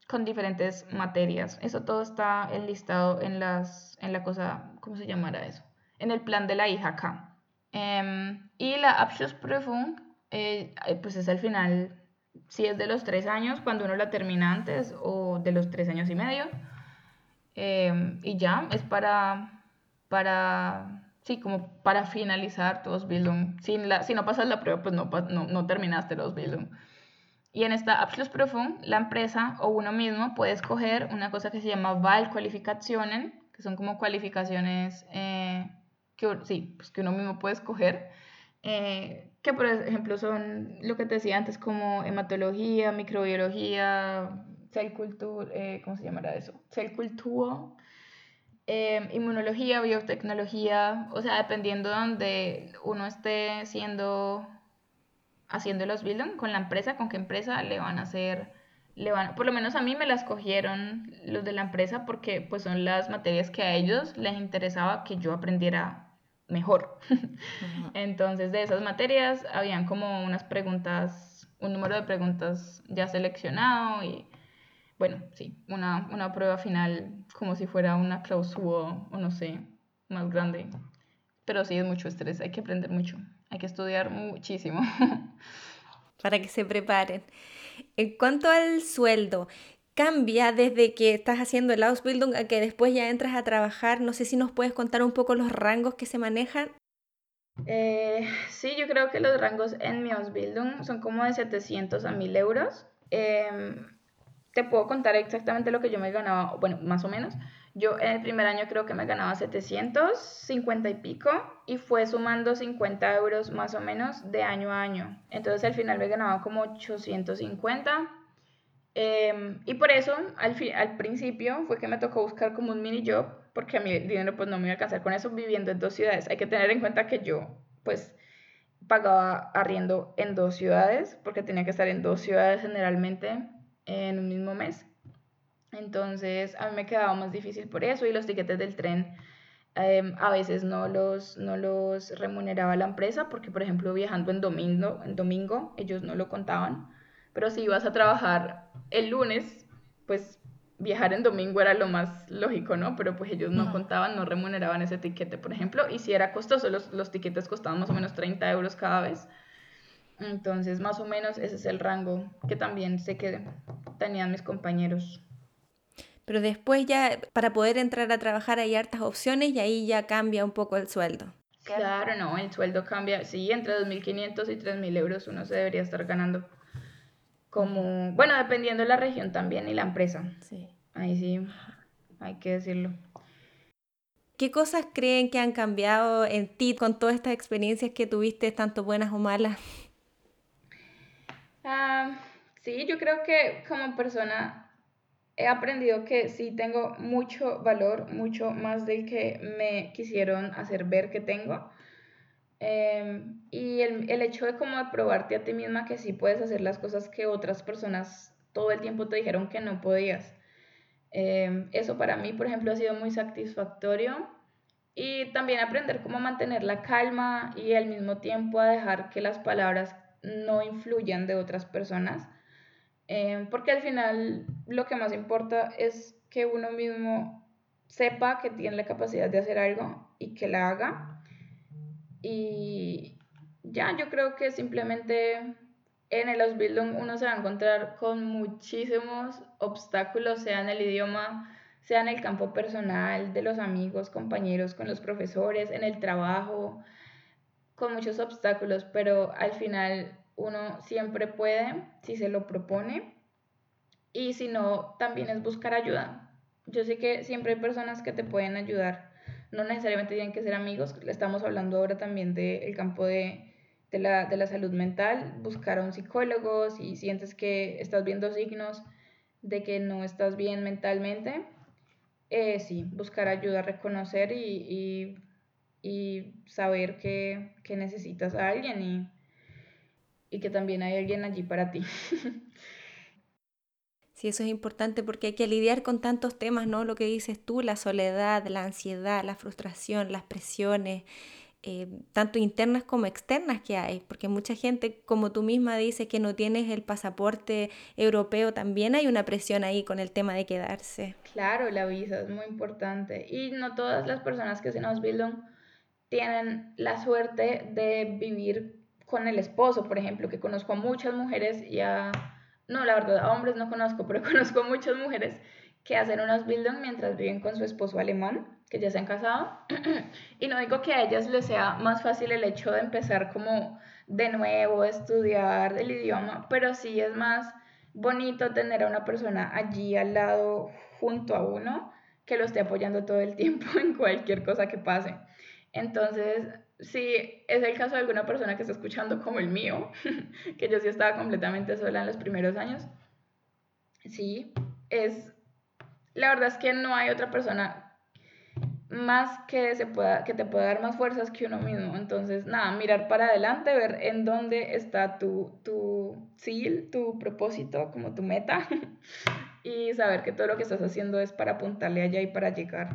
Speaker 2: con diferentes materias. Eso todo está enlistado en, las, en la cosa, ¿cómo se llamará eso? En el plan de la hija acá. Y la Abschlussprüfung, eh, eh, pues es al final, si es de los tres años, cuando uno la termina antes, o de los tres años y medio. Em, y ya, es para, para sí, como para finalizar tu Ausbildung. Si, la, si no pasas la prueba, pues no, no, no terminaste la Ausbildung. Y en esta Abschlussprüfung, la empresa o uno mismo puede escoger una cosa que se llama Wahlqualifikationen, que son como cualificaciones eh, que, sí, pues que uno mismo puede escoger, eh, que por ejemplo son lo que te decía antes, como hematología, microbiología, cell culture, eh, ¿cómo se llamará eso? Cell culture, Em, inmunología, biotecnología, o sea, dependiendo de donde uno esté siendo, haciendo los Bildung, con la empresa, con qué empresa le van a hacer, le van, por lo menos a mí me las cogieron los de la empresa porque pues son las materias que a ellos les interesaba que yo aprendiera mejor. Entonces de esas materias habían como unas preguntas, un número de preguntas ya seleccionado y bueno, sí, una, una prueba final como si fuera una clausura o no sé, más grande. Pero sí es mucho estrés, hay que aprender mucho, hay que estudiar muchísimo.
Speaker 1: Para que se preparen. En cuanto al sueldo, cambia desde que estás haciendo el Ausbildung a que después ya entras a trabajar. No sé si nos puedes contar un poco los rangos que se manejan.
Speaker 2: Eh, sí, yo creo que los rangos en mi Ausbildung son como de 700 a 1000 euros. Eh, te puedo contar exactamente lo que yo me ganaba, bueno, más o menos. Yo en el primer año creo que me ganaba 750 y pico y fue sumando 50 euros más o menos de año a año. Entonces al final me ganaba como 850. Em, y por eso al, al principio fue que me tocó buscar como un mini job porque a el dinero pues no me iba a alcanzar con eso viviendo en dos ciudades. Hay que tener en cuenta que yo pues pagaba arriendo en dos ciudades porque tenía que estar en dos ciudades generalmente en un mismo mes. Entonces a mí me quedaba más difícil por eso y los tiquetes del tren em, a veces no los, no los remuneraba la empresa porque por ejemplo viajando en domingo, en domingo ellos no lo contaban, pero si ibas a trabajar el lunes, pues viajar en domingo era lo más lógico, ¿no? Pero pues ellos no contaban, no remuneraban ese tiquete, por ejemplo, y si era costoso, los, los tiquetes costaban más o menos 30 euros cada vez. Entonces, más o menos ese es el rango que también sé que tenían mis compañeros.
Speaker 1: Pero después ya, para poder entrar a trabajar hay hartas opciones y ahí ya cambia un poco el sueldo.
Speaker 2: Claro, no, el sueldo cambia. Sí, entre 2.500 y 3.000 euros uno se debería estar ganando. Como, bueno, dependiendo de la región también y la empresa. Sí. Ahí sí, hay que decirlo.
Speaker 1: ¿Qué cosas creen que han cambiado en ti con todas estas experiencias que tuviste, tanto buenas o malas?
Speaker 2: Ah, sí, yo creo que como persona he aprendido que sí tengo mucho valor, mucho más del que me quisieron hacer ver que tengo. Em, y el, el, hecho de como de probarte a ti misma que sí puedes hacer las cosas que otras personas todo el tiempo te dijeron que no podías. Em, eso para mí, por ejemplo, ha sido muy satisfactorio. Y también aprender cómo mantener la calma y al mismo tiempo a dejar que las palabras no influyan de otras personas, eh, porque al final lo que más importa es que uno mismo sepa que tiene la capacidad de hacer algo y que la haga. Y ya, yo creo que simplemente en el Ausbildung uno se va a encontrar con muchísimos obstáculos, sea en el idioma, sea en el campo personal, de los amigos, compañeros, con los profesores, en el trabajo, con muchos obstáculos, pero al final uno siempre puede si se lo propone y si no, también es buscar ayuda. Yo sé que siempre hay personas que te pueden ayudar, no necesariamente tienen que ser amigos, estamos hablando ahora también del campo de, la, de la salud mental, buscar a un psicólogo si sientes que estás viendo signos de que no estás bien mentalmente, eh, sí, buscar ayuda, reconocer y y saber que, que necesitas a alguien y, y que también hay alguien allí para ti.
Speaker 1: Sí, eso es importante porque hay que lidiar con tantos temas, ¿no? Lo que dices tú, la soledad, la ansiedad, la frustración, las presiones, eh, tanto internas como externas que hay, porque mucha gente, como tú misma dices, que no tienes el pasaporte europeo, también hay una presión ahí con el tema de quedarse.
Speaker 2: Claro, la visa es muy importante y no todas las personas que se nos Ausbildung tienen la suerte de vivir con el esposo, por ejemplo, que conozco a muchas mujeres y no, la verdad, a hombres no conozco, pero conozco muchas mujeres que hacen unos Bildung mientras viven con su esposo alemán, que ya se han casado. y no digo que a ellas les sea más fácil el hecho de empezar como de nuevo a estudiar el idioma, pero sí es más bonito tener a una persona allí al lado junto a uno que lo esté apoyando todo el tiempo en cualquier cosa que pase. Entonces, si es el caso de alguna persona que está escuchando como el mío, que yo sí estaba completamente sola en los primeros años, sí, es, la verdad es que no hay otra persona más que, se pueda, que te pueda dar más fuerzas que uno mismo. Entonces, nada, mirar para adelante, ver en dónde está tu, tu tu propósito, como tu meta, y saber que todo lo que estás haciendo es para apuntarle allá y para llegar.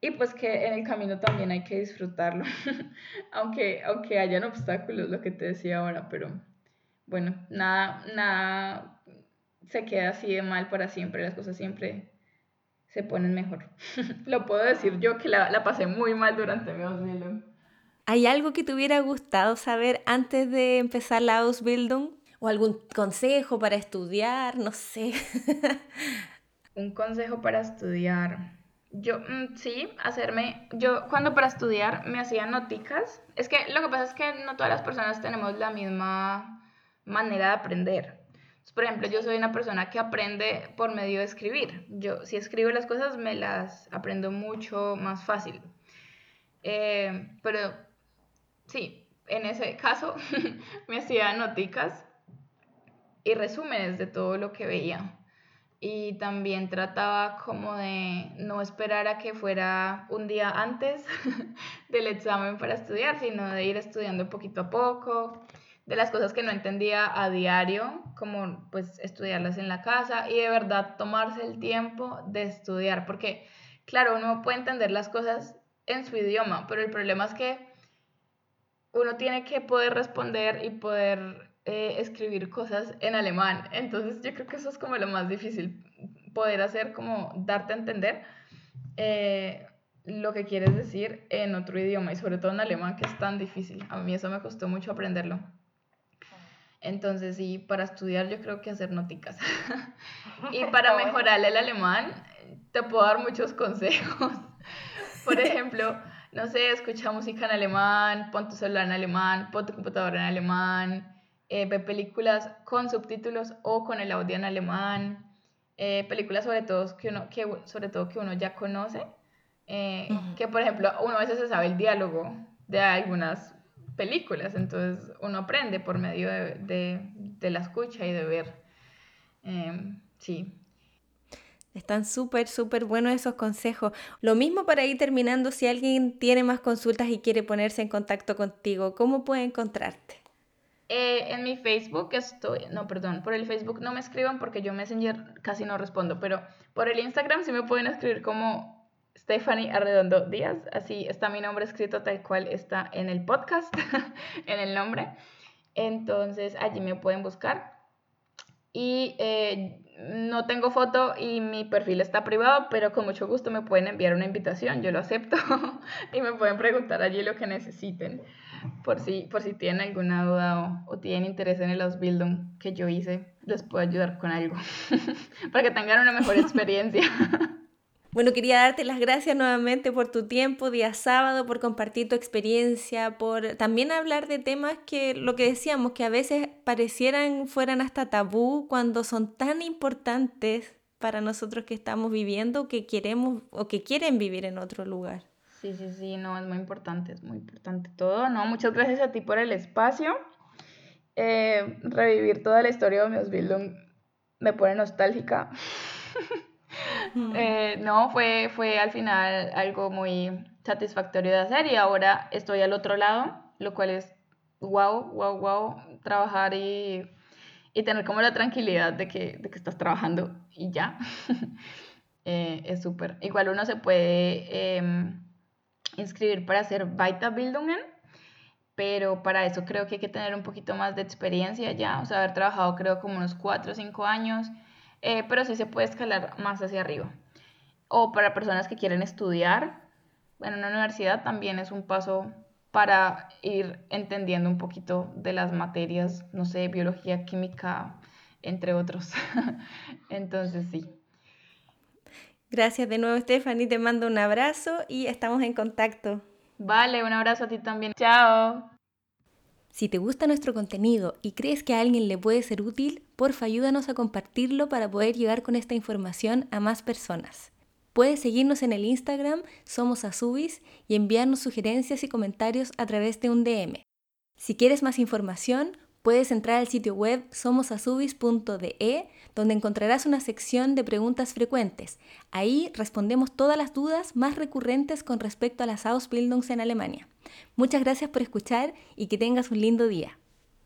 Speaker 2: Y pues que en el camino también hay que disfrutarlo, aunque, aunque hayan obstáculos, lo que te decía ahora, pero bueno, nada, nada se queda así de mal para siempre, las cosas siempre se ponen mejor. Lo puedo decir yo que la, la pasé muy mal durante mi Ausbildung.
Speaker 1: ¿Hay algo que te hubiera gustado saber antes de empezar la Ausbildung? ¿O algún consejo para estudiar? No sé.
Speaker 2: Un consejo para estudiar. Yo, mm, sí, hacerme, yo cuando para estudiar me hacía noticas, es que lo que pasa es que no todas las personas tenemos la misma manera de aprender por ejemplo, yo soy una persona que aprende por medio de escribir. Yo, si escribo las cosas, me las aprendo mucho más fácil. Eh, pero sí, en ese caso me hacía noticas y resúmenes de todo lo que veía. Y también trataba como de no esperar a que fuera un día antes del examen para estudiar, sino de ir estudiando poquito a poco de las cosas que no entendía a diario, como pues estudiarlas en la casa y de verdad tomarse el tiempo de estudiar, porque claro, uno puede entender las cosas en su idioma, pero el problema es que uno tiene que poder responder y poder eh, escribir cosas en alemán. Entonces yo creo que eso es como lo más difícil, poder hacer como darte a entender eh, lo que quieres decir en otro idioma y sobre todo en alemán que es tan difícil. A mí eso me costó mucho aprenderlo. Entonces, sí, para estudiar yo creo que hacer noticas. y para mejorar el alemán, te puedo dar muchos consejos. Por ejemplo, no sé, escucha música en alemán, pon tu celular en alemán, pon tu computadora en alemán, eh, ve películas con subtítulos o con el audio en alemán, eh, películas sobre todo que uno, que, sobre todo que uno ya conoce, eh, que por ejemplo uno a veces se sabe el diálogo de algunas películas, entonces uno aprende por medio de, la escucha y de ver. Em, sí.
Speaker 1: Están súper, súper buenos esos consejos. Lo mismo para ir terminando, si alguien tiene más consultas y quiere ponerse en contacto contigo, ¿cómo puede encontrarte?
Speaker 2: En mi Facebook estoy, no, perdón, por el Facebook no me escriban porque yo Messenger casi no respondo, pero por el Instagram sí me pueden escribir como Stephanie Arredondo Díaz, así está mi nombre escrito tal cual está en el podcast, en el nombre. Entonces allí me pueden buscar. Y eh, no tengo foto y mi perfil está privado, pero con mucho gusto me pueden enviar una invitación, yo lo acepto y me pueden preguntar allí lo que necesiten, por si, por si tienen alguna duda o, tienen interés en el Ausbildung que yo hice, les puedo ayudar con algo, para que tengan una mejor experiencia.
Speaker 1: Bueno, quería darte las gracias nuevamente por tu tiempo, día sábado, por compartir tu experiencia, por también hablar de temas que, lo que decíamos, que a veces parecieran fueran hasta tabú cuando son tan importantes para nosotros que estamos viviendo, que queremos o que quieren vivir en otro lugar.
Speaker 2: Sí, sí, sí, no, es muy importante, es muy importante todo, ¿no? Muchas gracias a ti por el espacio. Eh, revivir toda la historia de Bildung me pone nostálgica. Eh, no, fue, fue al final algo muy satisfactorio de hacer y ahora estoy al otro lado, lo cual es wow, wow, wow, trabajar y, y tener como la tranquilidad de que, de que estás trabajando y ya. Eh, es súper. Igual uno se puede em, inscribir para hacer Weiterbildungen, pero para eso creo que hay que tener un poquito más de experiencia ya, o sea, haber trabajado creo como unos 4 o 5 años eh, pero sí se puede escalar más hacia arriba. O para personas que quieren estudiar en una universidad también es un paso para ir entendiendo un poquito de las materias, no sé, biología, química, entre otros. Entonces sí.
Speaker 1: Gracias de nuevo, Stephanie. Te mando un abrazo y estamos en contacto.
Speaker 2: Vale, un abrazo a ti también. Chao.
Speaker 1: Si te gusta nuestro contenido y crees que a alguien le puede ser útil, porfa ayúdanos a compartirlo para poder llegar con esta información a más personas. Puedes seguirnos en el Instagram Somos Azubis y enviarnos sugerencias y comentarios a través de un DM. Si quieres más información, puedes entrar al sitio web somosazubis.de, donde encontrarás una sección de preguntas frecuentes. Ahí respondemos todas las dudas más recurrentes con respecto a las Ausbildungs en Alemania. Muchas gracias por escuchar y que tengas un lindo día.